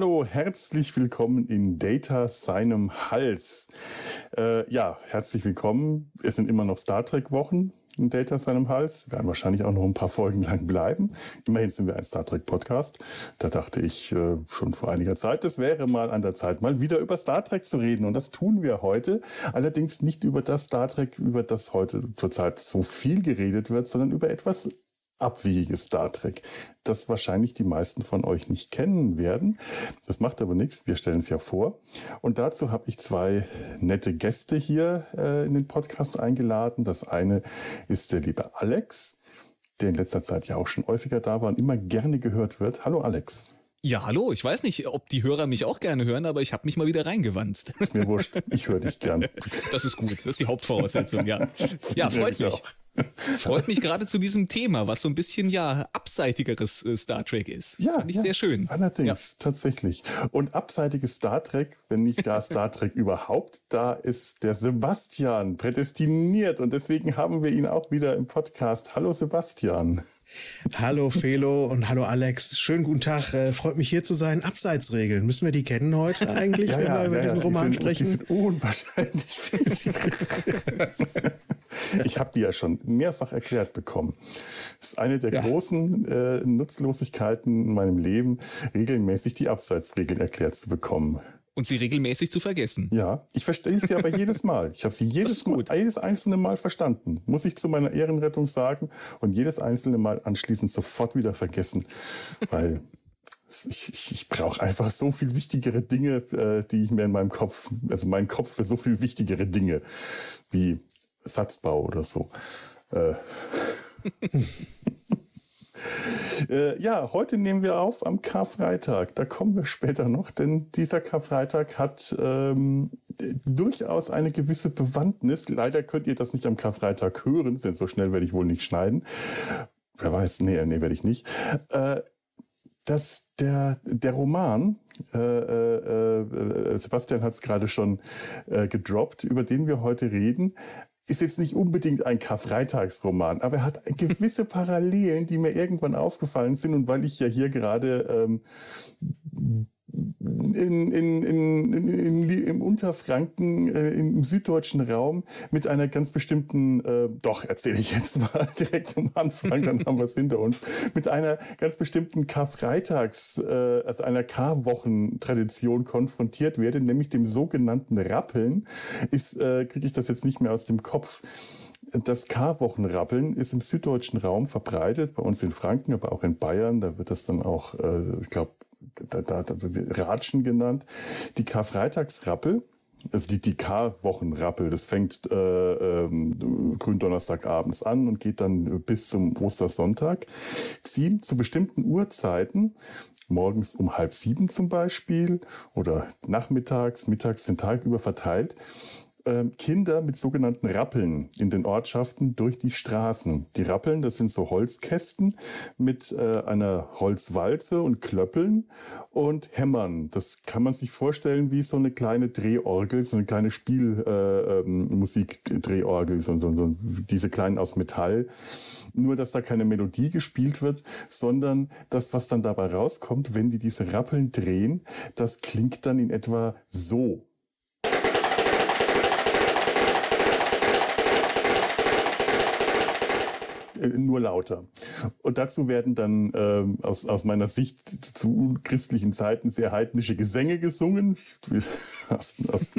Hallo, herzlich willkommen in Data seinem Hals. Äh, ja, herzlich willkommen. Es sind immer noch Star Trek Wochen in Data seinem Hals. Werden wahrscheinlich auch noch ein paar Folgen lang bleiben. Immerhin sind wir ein Star Trek Podcast. Da dachte ich äh, schon vor einiger Zeit, es wäre mal an der Zeit, mal wieder über Star Trek zu reden. Und das tun wir heute. Allerdings nicht über das Star Trek, über das heute zurzeit so viel geredet wird, sondern über etwas abwegiges Star Trek, das wahrscheinlich die meisten von euch nicht kennen werden. Das macht aber nichts, wir stellen es ja vor. Und dazu habe ich zwei nette Gäste hier äh, in den Podcast eingeladen. Das eine ist der liebe Alex, der in letzter Zeit ja auch schon häufiger da war und immer gerne gehört wird. Hallo Alex. Ja, hallo. Ich weiß nicht, ob die Hörer mich auch gerne hören, aber ich habe mich mal wieder reingewanzt. Ist mir wurscht. Ich höre dich gern. Das ist gut. Das ist die Hauptvoraussetzung, ja. Ja, freut mich. Auch. Freut mich gerade zu diesem Thema, was so ein bisschen ja abseitigeres äh, Star Trek ist. Ja, finde ich ja, sehr schön. Allerdings, ja. tatsächlich. Und abseitiges Star Trek, wenn nicht da Star Trek überhaupt, da ist der Sebastian prädestiniert und deswegen haben wir ihn auch wieder im Podcast. Hallo Sebastian. Hallo Felo und hallo Alex. Schönen guten Tag. Äh, freut mich hier zu sein. Abseitsregeln. Müssen wir die kennen heute eigentlich, ja, wenn ja, wir über diesen Roman die sind, sprechen? Die sind unwahrscheinlich. ich habe die ja schon mehrfach erklärt bekommen. Das ist eine der ja. großen äh, Nutzlosigkeiten in meinem Leben, regelmäßig die Abseitsregeln erklärt zu bekommen. Und sie regelmäßig zu vergessen. Ja, ich verstehe sie aber jedes Mal. Ich habe sie jedes, Mal, jedes einzelne Mal verstanden. Muss ich zu meiner Ehrenrettung sagen. Und jedes einzelne Mal anschließend sofort wieder vergessen. Weil ich, ich, ich brauche einfach so viel wichtigere Dinge, äh, die ich mir in meinem Kopf, also mein Kopf für so viel wichtigere Dinge wie Satzbau oder so. Äh. äh, ja, heute nehmen wir auf am Karfreitag. Da kommen wir später noch, denn dieser Karfreitag hat ähm, durchaus eine gewisse Bewandtnis. Leider könnt ihr das nicht am Karfreitag hören, denn so schnell werde ich wohl nicht schneiden. Wer weiß, nee, nee, werde ich nicht. Äh, dass der, der Roman, äh, äh, äh Sebastian hat es gerade schon äh, gedroppt, über den wir heute reden, ist jetzt nicht unbedingt ein Karfreitagsroman, aber er hat gewisse Parallelen, die mir irgendwann aufgefallen sind. Und weil ich ja hier gerade ähm, in, in, in, im Unterfranken, äh, im süddeutschen Raum mit einer ganz bestimmten, äh, doch erzähle ich jetzt mal direkt am Anfang, dann haben wir es hinter uns, mit einer ganz bestimmten Karfreitags, äh, also einer Karwochentradition konfrontiert werde, nämlich dem sogenannten Rappeln, ist, äh, kriege ich das jetzt nicht mehr aus dem Kopf. Das Karwochenrappeln ist im süddeutschen Raum verbreitet, bei uns in Franken, aber auch in Bayern. Da wird das dann auch, äh, ich glaube, da, da, da, Ratschen genannt. Die Karfreitagsrappel, also die, die K-Wochenrappel, das fängt äh, ähm, Gründonnerstagabends an und geht dann bis zum Ostersonntag, ziehen zu bestimmten Uhrzeiten, morgens um halb sieben zum Beispiel oder nachmittags, mittags den Tag über verteilt, ähm, Kinder mit sogenannten Rappeln in den Ortschaften durch die Straßen. Die Rappeln, das sind so Holzkästen mit äh, einer Holzwalze und Klöppeln und Hämmern. Das kann man sich vorstellen wie so eine kleine Drehorgel, so eine kleine Spielmusikdrehorgel, äh, ähm, so, so, so, diese kleinen aus Metall. Nur, dass da keine Melodie gespielt wird, sondern das, was dann dabei rauskommt, wenn die diese Rappeln drehen, das klingt dann in etwa so. nur lauter. Und dazu werden dann ähm, aus, aus meiner Sicht zu christlichen Zeiten sehr heidnische Gesänge gesungen. aus, aus,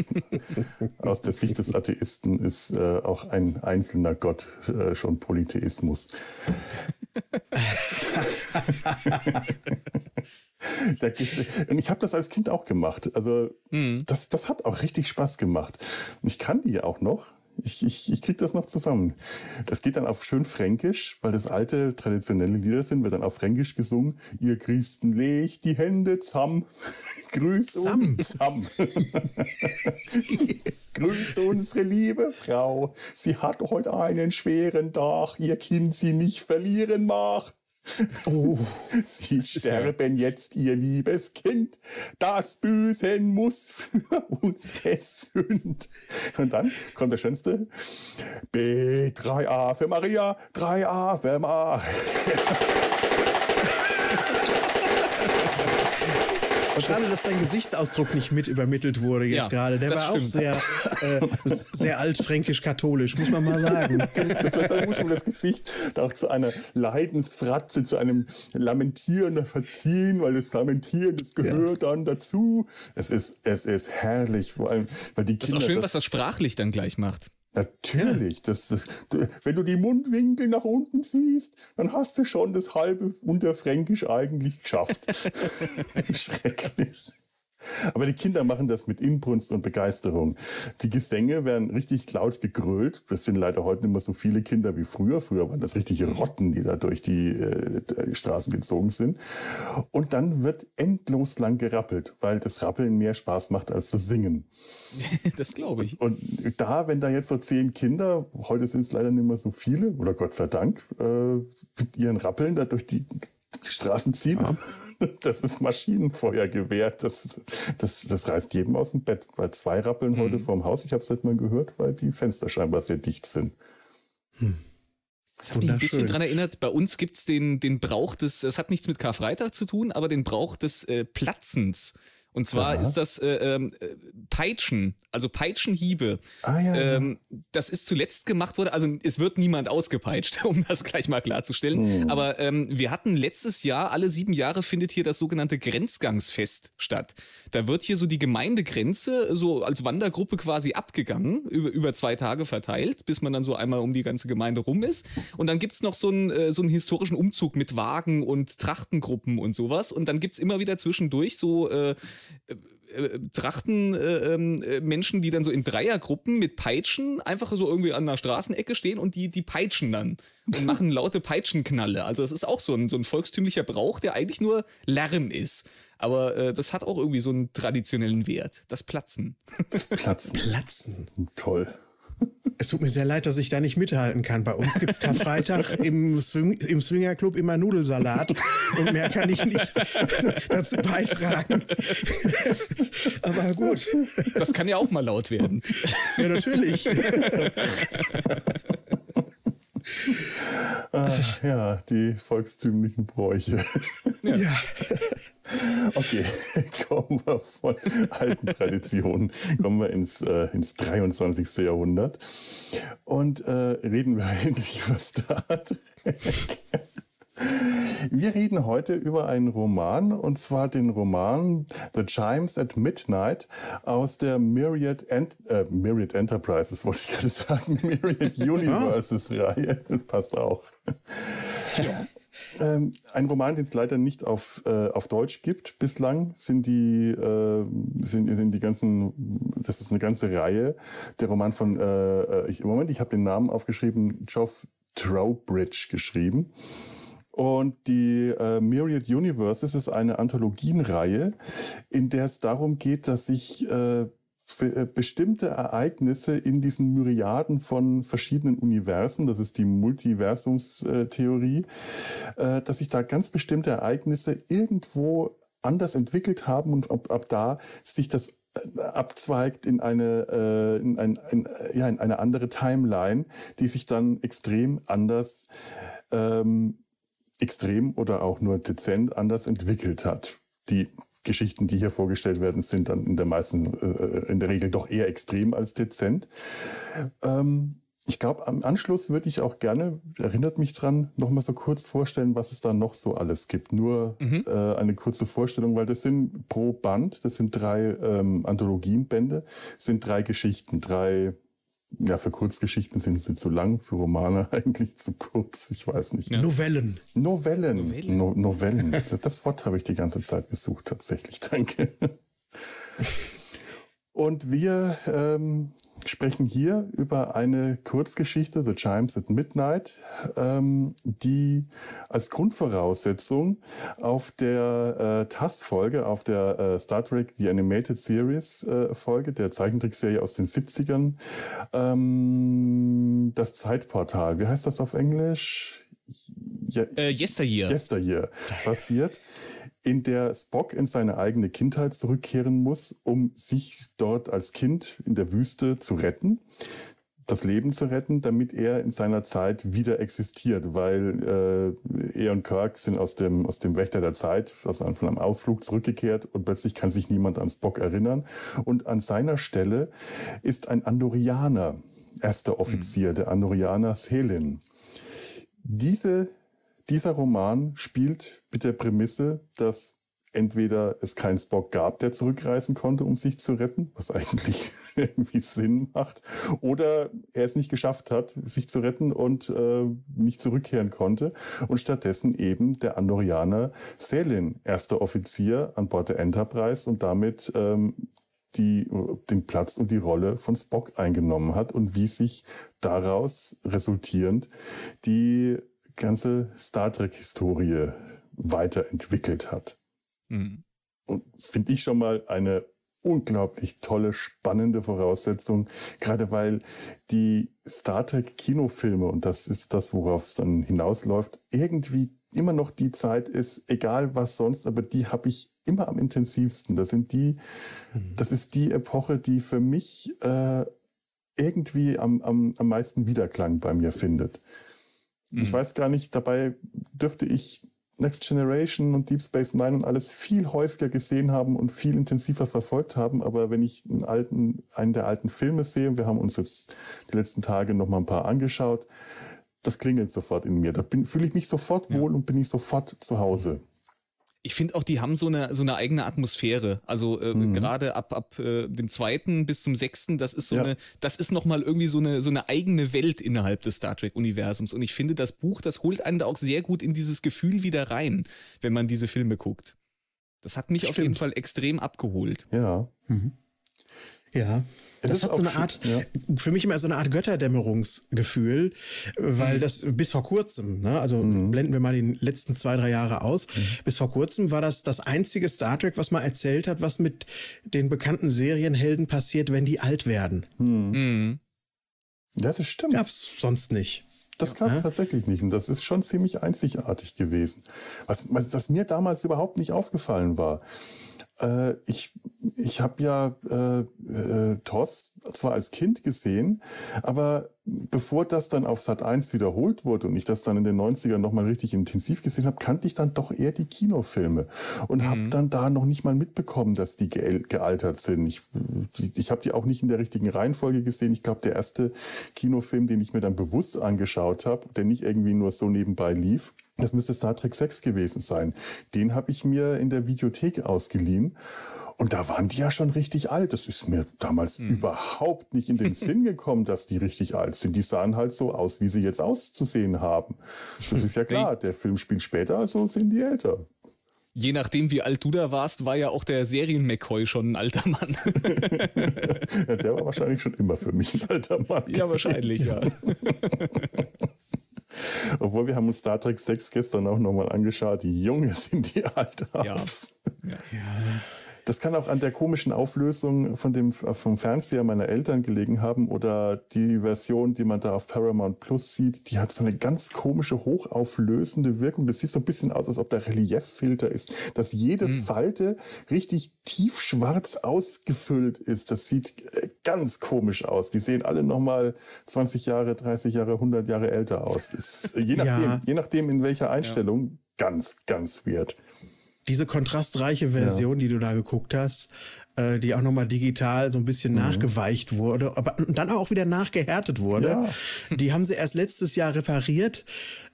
aus der Sicht des Atheisten ist äh, auch ein einzelner Gott äh, schon Polytheismus. Und ich habe das als Kind auch gemacht. Also mhm. das, das hat auch richtig Spaß gemacht. Ich kann die auch noch. Ich, ich, ich krieg das noch zusammen. Das geht dann auf schön Fränkisch, weil das alte traditionelle Lieder sind, wird dann auf Fränkisch gesungen. Ihr Christen legt die Hände zusammen. Grüßt Sam. uns zusammen. Grüßt unsere liebe Frau. Sie hat heute einen schweren Tag. Ihr Kind sie nicht verlieren mag. Oh, Sie sterben jetzt, ihr liebes Kind. Das Büßen muss für uns gesünd. Und dann kommt der schönste. B3A für Maria, 3A für Maria. Schade, dass dein Gesichtsausdruck nicht mit übermittelt wurde jetzt ja, gerade. Der war stimmt. auch sehr, äh, sehr altfränkisch-katholisch, muss man mal sagen. da muss man das Gesicht auch zu einer Leidensfratze, zu einem Lamentieren verziehen, weil das Lamentieren, das gehört ja. dann dazu. Es ist, es ist herrlich, vor allem, weil die Kinder. Das ist auch schön, das, was das sprachlich dann gleich macht. Natürlich, das, das, wenn du die Mundwinkel nach unten siehst, dann hast du schon das halbe Unterfränkisch eigentlich geschafft. Schrecklich. Aber die Kinder machen das mit Inbrunst und Begeisterung. Die Gesänge werden richtig laut gegrölt. Das sind leider heute nicht mehr so viele Kinder wie früher. Früher waren das richtige Rotten, die da durch die, äh, die Straßen gezogen sind. Und dann wird endlos lang gerappelt, weil das Rappeln mehr Spaß macht als das Singen. Das glaube ich. Und da, wenn da jetzt so zehn Kinder, heute sind es leider nicht mehr so viele, oder Gott sei Dank, äh, mit ihren Rappeln da durch die die Straßen ziehen. Ja. Das ist Maschinenfeuergewehr. Das, das, das reißt jedem aus dem Bett. Weil zwei rappeln mhm. heute vorm Haus. Ich habe es halt mal gehört, weil die Fenster scheinbar sehr dicht sind. Hm. Das hat mich ein bisschen dran erinnert. Bei uns gibt's den, den Brauch des, es hat nichts mit Karfreitag zu tun, aber den Brauch des äh, Platzens. Und zwar Aha. ist das äh, ähm, äh, Peitschen, also Peitschenhiebe. Ah, ja, ähm, das ist zuletzt gemacht worden, also es wird niemand ausgepeitscht, um das gleich mal klarzustellen. Hm. Aber ähm, wir hatten letztes Jahr, alle sieben Jahre findet hier das sogenannte Grenzgangsfest statt. Da wird hier so die Gemeindegrenze so als Wandergruppe quasi abgegangen, über, über zwei Tage verteilt, bis man dann so einmal um die ganze Gemeinde rum ist. Und dann gibt's noch so einen, äh, so einen historischen Umzug mit Wagen und Trachtengruppen und sowas. Und dann gibt's immer wieder zwischendurch so äh, äh, äh, Trachten äh, ähm, äh, Menschen, die dann so in Dreiergruppen mit Peitschen einfach so irgendwie an der Straßenecke stehen und die, die peitschen dann und machen laute Peitschenknalle. Also das ist auch so ein, so ein volkstümlicher Brauch, der eigentlich nur Lärm ist. Aber äh, das hat auch irgendwie so einen traditionellen Wert. Das Platzen. Das Platzen. Platzen. Toll. Es tut mir sehr leid, dass ich da nicht mithalten kann. Bei uns gibt es Karfreitag im, Swing, im Swingerclub immer Nudelsalat und mehr kann ich nicht dazu beitragen. Aber gut. Das kann ja auch mal laut werden. Ja, natürlich. Ach, ja, die volkstümlichen Bräuche. Ja. ja. Okay, kommen wir von alten Traditionen, kommen wir ins, äh, ins 23. Jahrhundert und äh, reden wir endlich über Star Trek. Wir reden heute über einen Roman, und zwar den Roman The Chimes at Midnight aus der Myriad, Ent äh, Myriad Enterprises, wollte ich gerade sagen, Myriad Universes-Reihe. Passt auch. Ja. Ähm, ein Roman, den es leider nicht auf, äh, auf Deutsch gibt bislang, sind die, äh, sind, sind die ganzen, das ist eine ganze Reihe. Der Roman von, äh, äh ich, Moment, ich habe den Namen aufgeschrieben, Geoff Trowbridge geschrieben. Und die äh, Myriad Universes ist eine Anthologienreihe, in der es darum geht, dass sich äh, äh, bestimmte Ereignisse in diesen Myriaden von verschiedenen Universen, das ist die Multiversumstheorie, äh, dass sich da ganz bestimmte Ereignisse irgendwo anders entwickelt haben und ab, ab da sich das äh, abzweigt in eine, in, ein, in, ja, in eine andere Timeline, die sich dann extrem anders ähm, extrem oder auch nur dezent anders entwickelt hat. Die Geschichten, die hier vorgestellt werden, sind dann in der meisten, äh, in der Regel doch eher extrem als dezent. Ähm, ich glaube, am Anschluss würde ich auch gerne, erinnert mich dran, noch mal so kurz vorstellen, was es da noch so alles gibt. Nur mhm. äh, eine kurze Vorstellung, weil das sind pro Band, das sind drei ähm, Anthologienbände, sind drei Geschichten, drei ja, für Kurzgeschichten sind sie zu lang, für Romane eigentlich zu kurz. Ich weiß nicht. Ja. Novellen. Novellen. Novellen. No Novellen. Das Wort habe ich die ganze Zeit gesucht, tatsächlich. Danke. Und wir ähm, sprechen hier über eine Kurzgeschichte, The Chimes at Midnight, ähm, die als Grundvoraussetzung auf der äh, TAS-Folge, auf der äh, Star Trek The Animated Series äh, Folge, der Zeichentrickserie aus den 70ern, ähm, das Zeitportal, wie heißt das auf Englisch? Ja, äh, yesteryear. Yesteryear passiert in der Spock in seine eigene Kindheit zurückkehren muss, um sich dort als Kind in der Wüste zu retten. das Leben zu retten, damit er in seiner Zeit wieder existiert, weil äh, er und Kirk sind aus dem, aus dem Wächter der Zeit, also von einem Ausflug zurückgekehrt und plötzlich kann sich niemand an Spock erinnern. Und an seiner Stelle ist ein Andorianer, erster Offizier, mhm. der Andorianer Selin. Diese, dieser Roman spielt mit der Prämisse, dass entweder es keinen Spock gab, der zurückreisen konnte, um sich zu retten, was eigentlich irgendwie Sinn macht, oder er es nicht geschafft hat, sich zu retten und äh, nicht zurückkehren konnte und stattdessen eben der Andorianer Selin, erster Offizier an Bord der Enterprise und damit ähm, die, den Platz und die Rolle von Spock eingenommen hat und wie sich daraus resultierend die ganze Star Trek-Historie weiterentwickelt hat. Mhm. Und finde ich schon mal eine unglaublich tolle, spannende Voraussetzung, gerade weil die Star Trek Kinofilme, und das ist das, worauf es dann hinausläuft, irgendwie immer noch die Zeit ist, egal was sonst, aber die habe ich immer am intensivsten. Das sind die, mhm. das ist die Epoche, die für mich äh, irgendwie am, am, am meisten Wiederklang bei mir findet. Mhm. Ich weiß gar nicht, dabei dürfte ich Next Generation und Deep Space Nine und alles viel häufiger gesehen haben und viel intensiver verfolgt haben. Aber wenn ich einen alten, einen der alten Filme sehe, wir haben uns jetzt die letzten Tage noch mal ein paar angeschaut, das klingelt sofort in mir. Da fühle ich mich sofort wohl ja. und bin ich sofort zu Hause ich finde auch, die haben so eine, so eine eigene Atmosphäre. Also äh, mhm. gerade ab, ab äh, dem zweiten bis zum sechsten, das ist so ja. eine, das ist nochmal irgendwie so eine, so eine eigene Welt innerhalb des Star Trek-Universums. Und ich finde, das Buch, das holt einen da auch sehr gut in dieses Gefühl wieder rein, wenn man diese Filme guckt. Das hat mich Stimmt. auf jeden Fall extrem abgeholt. Ja. Mhm. Ja. Es das hat so eine Art, ja. für mich immer so eine Art Götterdämmerungsgefühl, weil mhm. das bis vor kurzem, ne, also mhm. blenden wir mal die letzten zwei, drei Jahre aus, mhm. bis vor kurzem war das das einzige Star Trek, was mal erzählt hat, was mit den bekannten Serienhelden passiert, wenn die alt werden. Mhm. mhm. Ja, das stimmt. Gab's sonst nicht. Das gab es ja? tatsächlich nicht. Und das ist schon ziemlich einzigartig gewesen. Was, was, was mir damals überhaupt nicht aufgefallen war. Äh, ich ich habe ja äh, äh, TOS zwar als Kind gesehen, aber bevor das dann auf Sat 1 wiederholt wurde und ich das dann in den 90ern nochmal richtig intensiv gesehen habe, kannte ich dann doch eher die Kinofilme und mhm. habe dann da noch nicht mal mitbekommen, dass die ge gealtert sind. Ich, ich habe die auch nicht in der richtigen Reihenfolge gesehen. Ich glaube, der erste Kinofilm, den ich mir dann bewusst angeschaut habe, der nicht irgendwie nur so nebenbei lief, das müsste Star Trek 6 gewesen sein. Den habe ich mir in der Videothek ausgeliehen. Und da waren die ja schon richtig alt. Das ist mir damals mhm. überhaupt nicht in den Sinn gekommen, dass die richtig alt sind. Die sahen halt so aus, wie sie jetzt auszusehen haben. Das ist ja klar. Der Film spielt später, also sind die älter. Je nachdem, wie alt du da warst, war ja auch der Serien-McCoy schon ein alter Mann. ja, der war wahrscheinlich schon immer für mich ein alter Mann. Ja, wahrscheinlich, ja. Obwohl wir haben uns Star Trek 6 gestern auch nochmal angeschaut. Die Junge sind die alt aus. Ja. ja. ja. Das kann auch an der komischen Auflösung von dem, vom Fernseher meiner Eltern gelegen haben oder die Version, die man da auf Paramount Plus sieht, die hat so eine ganz komische, hochauflösende Wirkung. Das sieht so ein bisschen aus, als ob der Relieffilter ist, dass jede mhm. Falte richtig tiefschwarz ausgefüllt ist. Das sieht äh, ganz komisch aus. Die sehen alle nochmal 20 Jahre, 30 Jahre, 100 Jahre älter aus. Ist, je, nachdem, ja. je nachdem, in welcher Einstellung, ja. ganz, ganz weird diese kontrastreiche Version, ja. die du da geguckt hast, äh, die auch nochmal digital so ein bisschen mhm. nachgeweicht wurde, aber dann auch wieder nachgehärtet wurde. Ja. Die haben sie erst letztes Jahr repariert.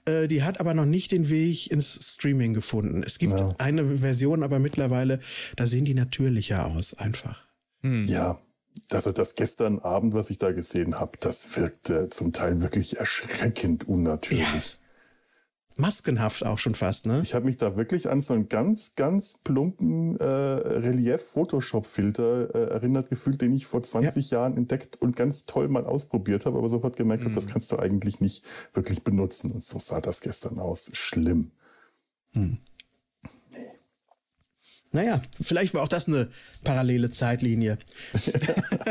Äh, die hat aber noch nicht den Weg ins Streaming gefunden. Es gibt ja. eine Version, aber mittlerweile, da sehen die natürlicher aus, einfach. Mhm. Ja, also das gestern Abend, was ich da gesehen habe, das wirkte zum Teil wirklich erschreckend unnatürlich. Maskenhaft auch schon fast, ne? Ich habe mich da wirklich an so einen ganz, ganz plumpen äh, Relief-Photoshop-Filter äh, erinnert gefühlt, den ich vor 20 ja. Jahren entdeckt und ganz toll mal ausprobiert habe, aber sofort gemerkt mhm. habe, das kannst du eigentlich nicht wirklich benutzen. Und so sah das gestern aus. Schlimm. Hm. Nee. Naja, vielleicht war auch das eine parallele Zeitlinie.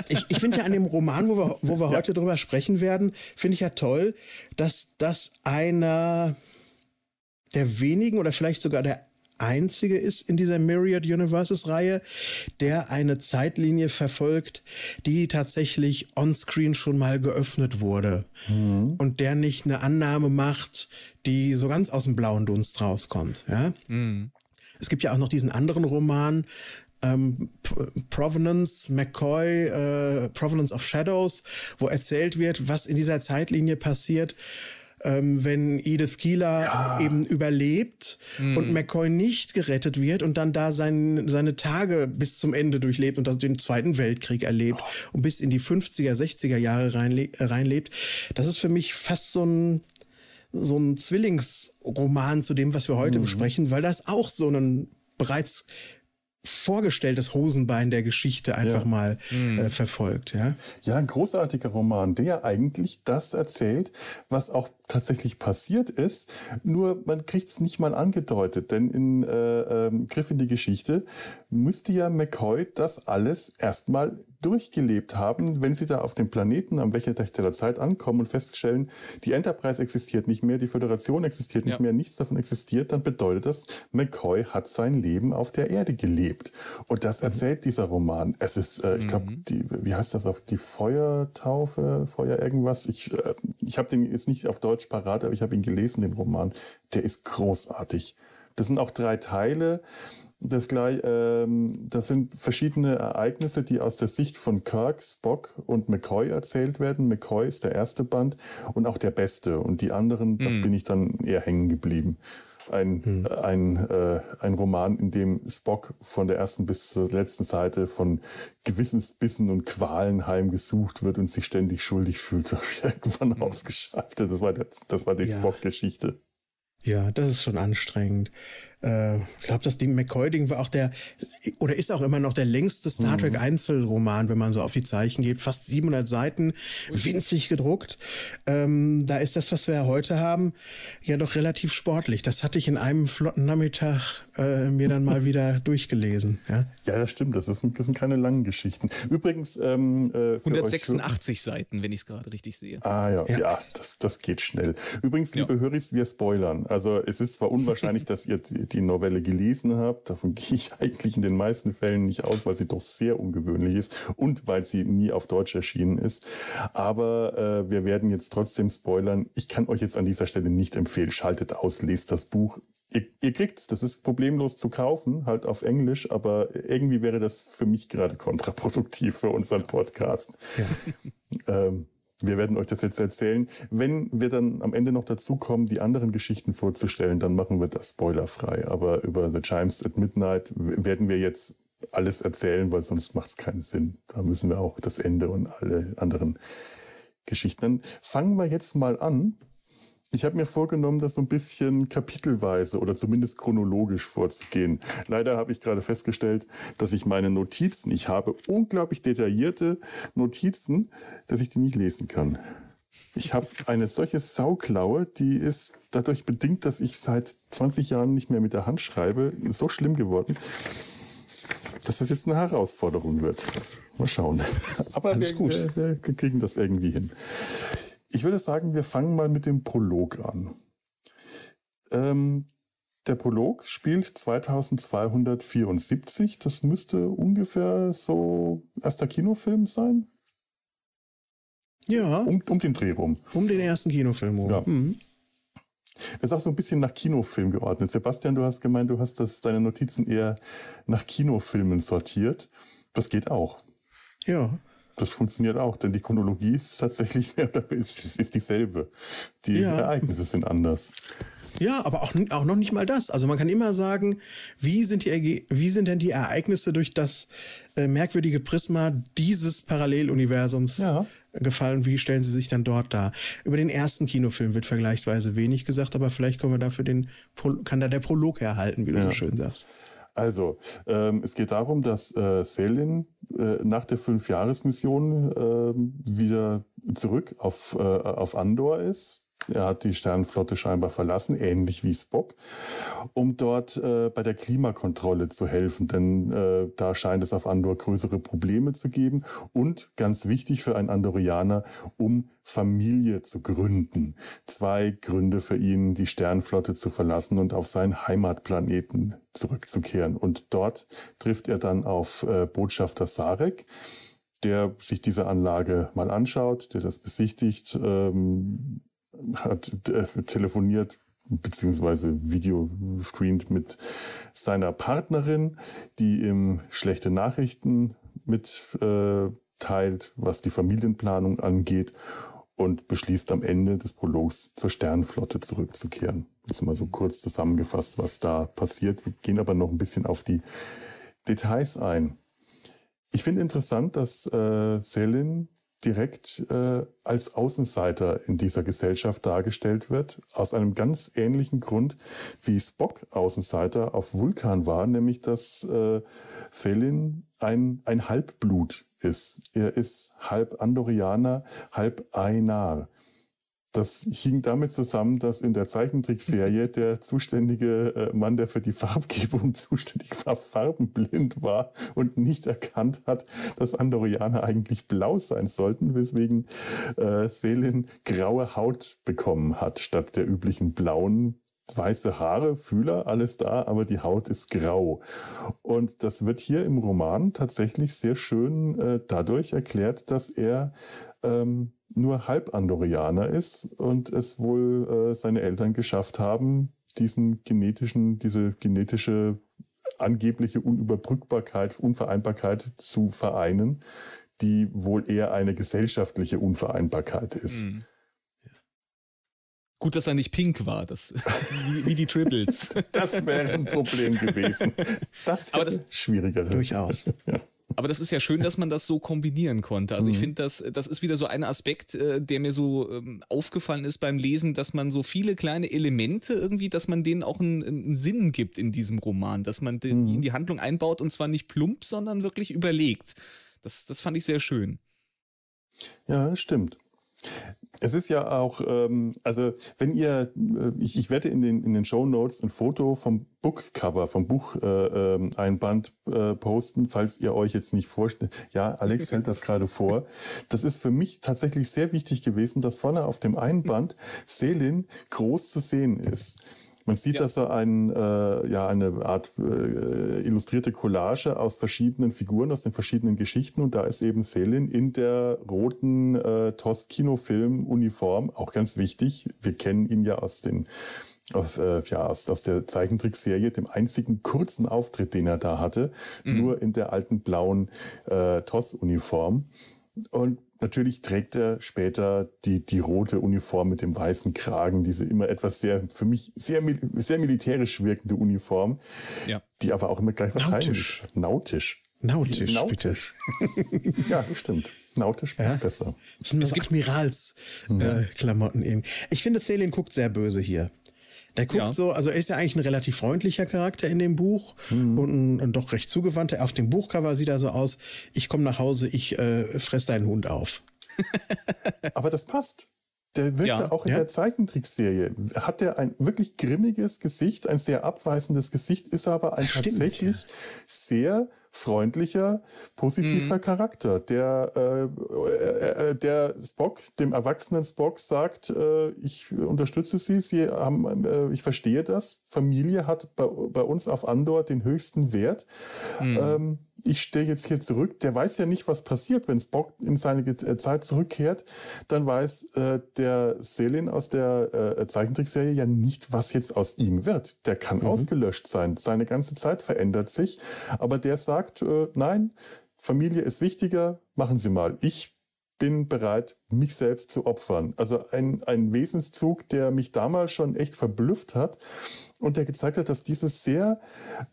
ich ich finde ja an dem Roman, wo wir, wo wir ja. heute drüber sprechen werden, finde ich ja toll, dass das einer der wenigen oder vielleicht sogar der einzige ist in dieser Myriad Universes Reihe, der eine Zeitlinie verfolgt, die tatsächlich on-screen schon mal geöffnet wurde mhm. und der nicht eine Annahme macht, die so ganz aus dem blauen Dunst rauskommt. Ja? Mhm. Es gibt ja auch noch diesen anderen Roman, ähm, Provenance, McCoy, äh, Provenance of Shadows, wo erzählt wird, was in dieser Zeitlinie passiert, ähm, wenn Edith Keeler ja. eben überlebt mhm. und McCoy nicht gerettet wird und dann da sein, seine Tage bis zum Ende durchlebt und also den Zweiten Weltkrieg erlebt oh. und bis in die 50er, 60er Jahre reinle reinlebt. Das ist für mich fast so ein so ein Zwillingsroman zu dem, was wir heute mhm. besprechen, weil das auch so einen bereits vorgestelltes Hosenbein der Geschichte einfach ja. mal mhm. äh, verfolgt. Ja? ja, ein großartiger Roman, der eigentlich das erzählt, was auch tatsächlich passiert ist, nur man kriegt es nicht mal angedeutet, denn in äh, äh, Griff in die Geschichte müsste ja McCoy das alles erstmal durchgelebt haben, wenn sie da auf dem Planeten am Wächterdächter der Zeit ankommen und feststellen, die Enterprise existiert nicht mehr, die Föderation existiert nicht ja. mehr, nichts davon existiert, dann bedeutet das, McCoy hat sein Leben auf der Erde gelebt. Und das mhm. erzählt dieser Roman. Es ist, äh, ich glaube, mhm. wie heißt das auf die Feuertaufe, Feuer irgendwas? Ich, äh, ich habe den jetzt nicht auf Deutsch parat, aber ich habe ihn gelesen, den Roman. Der ist großartig. Das sind auch drei Teile. Das, gleich, ähm, das sind verschiedene Ereignisse, die aus der Sicht von Kirk, Spock und McCoy erzählt werden. McCoy ist der erste Band und auch der beste. Und die anderen, mhm. da bin ich dann eher hängen geblieben ein, hm. ein, äh, ein Roman, in dem Spock von der ersten bis zur letzten Seite von Gewissensbissen und Qualen heimgesucht wird und sich ständig schuldig fühlt. habe ich irgendwann hm. ausgeschaltet. Das war, der, das war die ja. Spock-Geschichte. Ja, das ist schon anstrengend. Äh, ich glaube, das Ding McCoy-Ding war auch der, oder ist auch immer noch der längste Star Trek mhm. Einzelroman, wenn man so auf die Zeichen geht. Fast 700 Seiten, winzig gedruckt. Ähm, da ist das, was wir heute haben, ja doch relativ sportlich. Das hatte ich in einem flotten Nachmittag äh, mir dann mal wieder durchgelesen. Ja? ja, das stimmt. Das, ist, das sind keine langen Geschichten. Übrigens, ähm, äh, 186 Seiten, wenn ich es gerade richtig sehe. Ah ja, ja, ja, das, das geht schnell. Übrigens, liebe ja. Höris, wir spoilern. Also es ist zwar unwahrscheinlich, dass ihr die Novelle gelesen habe. Davon gehe ich eigentlich in den meisten Fällen nicht aus, weil sie doch sehr ungewöhnlich ist und weil sie nie auf Deutsch erschienen ist. Aber äh, wir werden jetzt trotzdem spoilern. Ich kann euch jetzt an dieser Stelle nicht empfehlen. Schaltet aus, lest das Buch. Ihr, ihr kriegt's, das ist problemlos zu kaufen, halt auf Englisch, aber irgendwie wäre das für mich gerade kontraproduktiv für unseren Podcast. Ja. ähm, wir werden euch das jetzt erzählen. Wenn wir dann am Ende noch dazu kommen, die anderen Geschichten vorzustellen, dann machen wir das spoilerfrei. Aber über The Chimes at Midnight werden wir jetzt alles erzählen, weil sonst macht es keinen Sinn. Da müssen wir auch das Ende und alle anderen Geschichten. Dann fangen wir jetzt mal an ich habe mir vorgenommen, das so ein bisschen kapitelweise oder zumindest chronologisch vorzugehen. Leider habe ich gerade festgestellt, dass ich meine Notizen, ich habe unglaublich detaillierte Notizen, dass ich die nicht lesen kann. Ich habe eine solche Sauklaue, die ist dadurch bedingt, dass ich seit 20 Jahren nicht mehr mit der Hand schreibe, so schlimm geworden, dass das jetzt eine Herausforderung wird. Mal schauen. Aber Alles wir, gut. wir kriegen das irgendwie hin. Ich würde sagen, wir fangen mal mit dem Prolog an. Ähm, der Prolog spielt 2274. Das müsste ungefähr so erster Kinofilm sein. Ja. Um, um den Dreh rum. Um den ersten Kinofilm rum. Ja. Mhm. Das ist auch so ein bisschen nach Kinofilm geordnet. Sebastian, du hast gemeint, du hast das, deine Notizen eher nach Kinofilmen sortiert. Das geht auch. Ja das funktioniert auch, denn die Chronologie ist tatsächlich ist, ist dieselbe. Die ja. Ereignisse sind anders. Ja, aber auch, auch noch nicht mal das. Also man kann immer sagen, wie sind, die, wie sind denn die Ereignisse durch das äh, merkwürdige Prisma dieses Paralleluniversums ja. gefallen? Wie stellen sie sich dann dort dar? Über den ersten Kinofilm wird vergleichsweise wenig gesagt, aber vielleicht können wir dafür den, kann da der Prolog herhalten, wie du ja. so schön sagst. Also, ähm, es geht darum, dass äh, Selin äh, nach der Fünfjahresmission äh, wieder zurück auf, äh, auf Andor ist. Er hat die Sternenflotte scheinbar verlassen, ähnlich wie Spock, um dort äh, bei der Klimakontrolle zu helfen. Denn äh, da scheint es auf Andor größere Probleme zu geben. Und ganz wichtig für einen Andorianer, um Familie zu gründen. Zwei Gründe für ihn, die Sternenflotte zu verlassen und auf seinen Heimatplaneten zurückzukehren. Und dort trifft er dann auf äh, Botschafter Sarek der sich diese Anlage mal anschaut, der das besichtigt, ähm, hat äh, telefoniert beziehungsweise Video screent mit seiner Partnerin, die ihm schlechte Nachrichten mitteilt, äh, was die Familienplanung angeht und beschließt am Ende des Prologs zur Sternflotte zurückzukehren. Das ist mal so kurz zusammengefasst, was da passiert. Wir gehen aber noch ein bisschen auf die Details ein. Ich finde interessant, dass äh, Selin direkt äh, als Außenseiter in dieser Gesellschaft dargestellt wird, aus einem ganz ähnlichen Grund, wie Spock Außenseiter auf Vulkan war, nämlich dass äh, Selin ein, ein Halbblut ist. Er ist halb Andorianer, halb Ainar. Das hing damit zusammen, dass in der Zeichentrickserie der zuständige äh, Mann, der für die Farbgebung zuständig war, farbenblind war und nicht erkannt hat, dass Andorianer eigentlich blau sein sollten, weswegen äh, Selin graue Haut bekommen hat statt der üblichen blauen weiße Haare, Fühler, alles da, aber die Haut ist grau. Und das wird hier im Roman tatsächlich sehr schön äh, dadurch erklärt, dass er ähm, nur Halbandorianer ist und es wohl äh, seine Eltern geschafft haben, diesen genetischen, diese genetische angebliche Unüberbrückbarkeit, Unvereinbarkeit zu vereinen, die wohl eher eine gesellschaftliche Unvereinbarkeit ist. Mhm. Gut, dass er nicht pink war, das, wie, wie die Triples. Das wäre ein Problem gewesen. Das wäre schwieriger. Durchaus. Ja. Aber das ist ja schön, dass man das so kombinieren konnte. Also mhm. ich finde, das, das ist wieder so ein Aspekt, äh, der mir so ähm, aufgefallen ist beim Lesen, dass man so viele kleine Elemente irgendwie, dass man denen auch einen, einen Sinn gibt in diesem Roman, dass man den mhm. in die Handlung einbaut und zwar nicht plump, sondern wirklich überlegt. Das, das fand ich sehr schön. Ja, stimmt. Es ist ja auch, ähm, also wenn ihr, äh, ich, ich werde in den, in den Show Notes ein Foto vom Bookcover, vom Bucheinband äh, ähm, äh, posten, falls ihr euch jetzt nicht vorstellt. Ja, Alex hält das gerade vor. Das ist für mich tatsächlich sehr wichtig gewesen, dass vorne auf dem Einband Selin groß zu sehen ist. Man sieht, ja. dass er ein, äh, ja, eine Art äh, illustrierte Collage aus verschiedenen Figuren, aus den verschiedenen Geschichten und da ist eben Selin in der roten äh, TOS-Kinofilm-Uniform, auch ganz wichtig. Wir kennen ihn ja aus den aus, äh, ja, aus, aus der Zeichentrickserie, dem einzigen kurzen Auftritt, den er da hatte, mhm. nur in der alten blauen äh, TOS-Uniform. Und Natürlich trägt er später die, die rote Uniform mit dem weißen Kragen, diese immer etwas sehr, für mich sehr, sehr militärisch wirkende Uniform, ja. die aber auch immer gleich was Nautisch. Nautisch. Nautisch. Nautisch. ja, stimmt. Nautisch ja? ist besser. Das sind so Admirals-Klamotten mhm. äh, Ich finde, Thelin guckt sehr böse hier. Der guckt ja. so, also er ist ja eigentlich ein relativ freundlicher Charakter in dem Buch mhm. und ein, ein, doch recht zugewandter. Auf dem Buchcover sieht er so aus, ich komme nach Hause, ich äh, fress deinen Hund auf. Aber das passt. Der wirkte ja. auch in ja. der Zeichentrickserie. Hat er ein wirklich grimmiges Gesicht, ein sehr abweisendes Gesicht, ist aber ein Stimmt, tatsächlich sehr freundlicher, positiver mhm. Charakter, der, äh, äh, der Spock, dem erwachsenen Spock sagt, äh, ich unterstütze Sie, Sie haben, äh, ich verstehe das, Familie hat bei, bei uns auf Andor den höchsten Wert. Mhm. Ähm, ich stehe jetzt hier zurück. Der weiß ja nicht, was passiert, wenn Spock in seine äh, Zeit zurückkehrt. Dann weiß äh, der Selin aus der äh, Zeichentrickserie ja nicht, was jetzt aus ihm wird. Der kann mhm. ausgelöscht sein. Seine ganze Zeit verändert sich. Aber der sagt, äh, nein, Familie ist wichtiger, machen Sie mal. Ich bin bereit, mich selbst zu opfern. Also ein, ein Wesenszug, der mich damals schon echt verblüfft hat und der gezeigt hat, dass dieses sehr,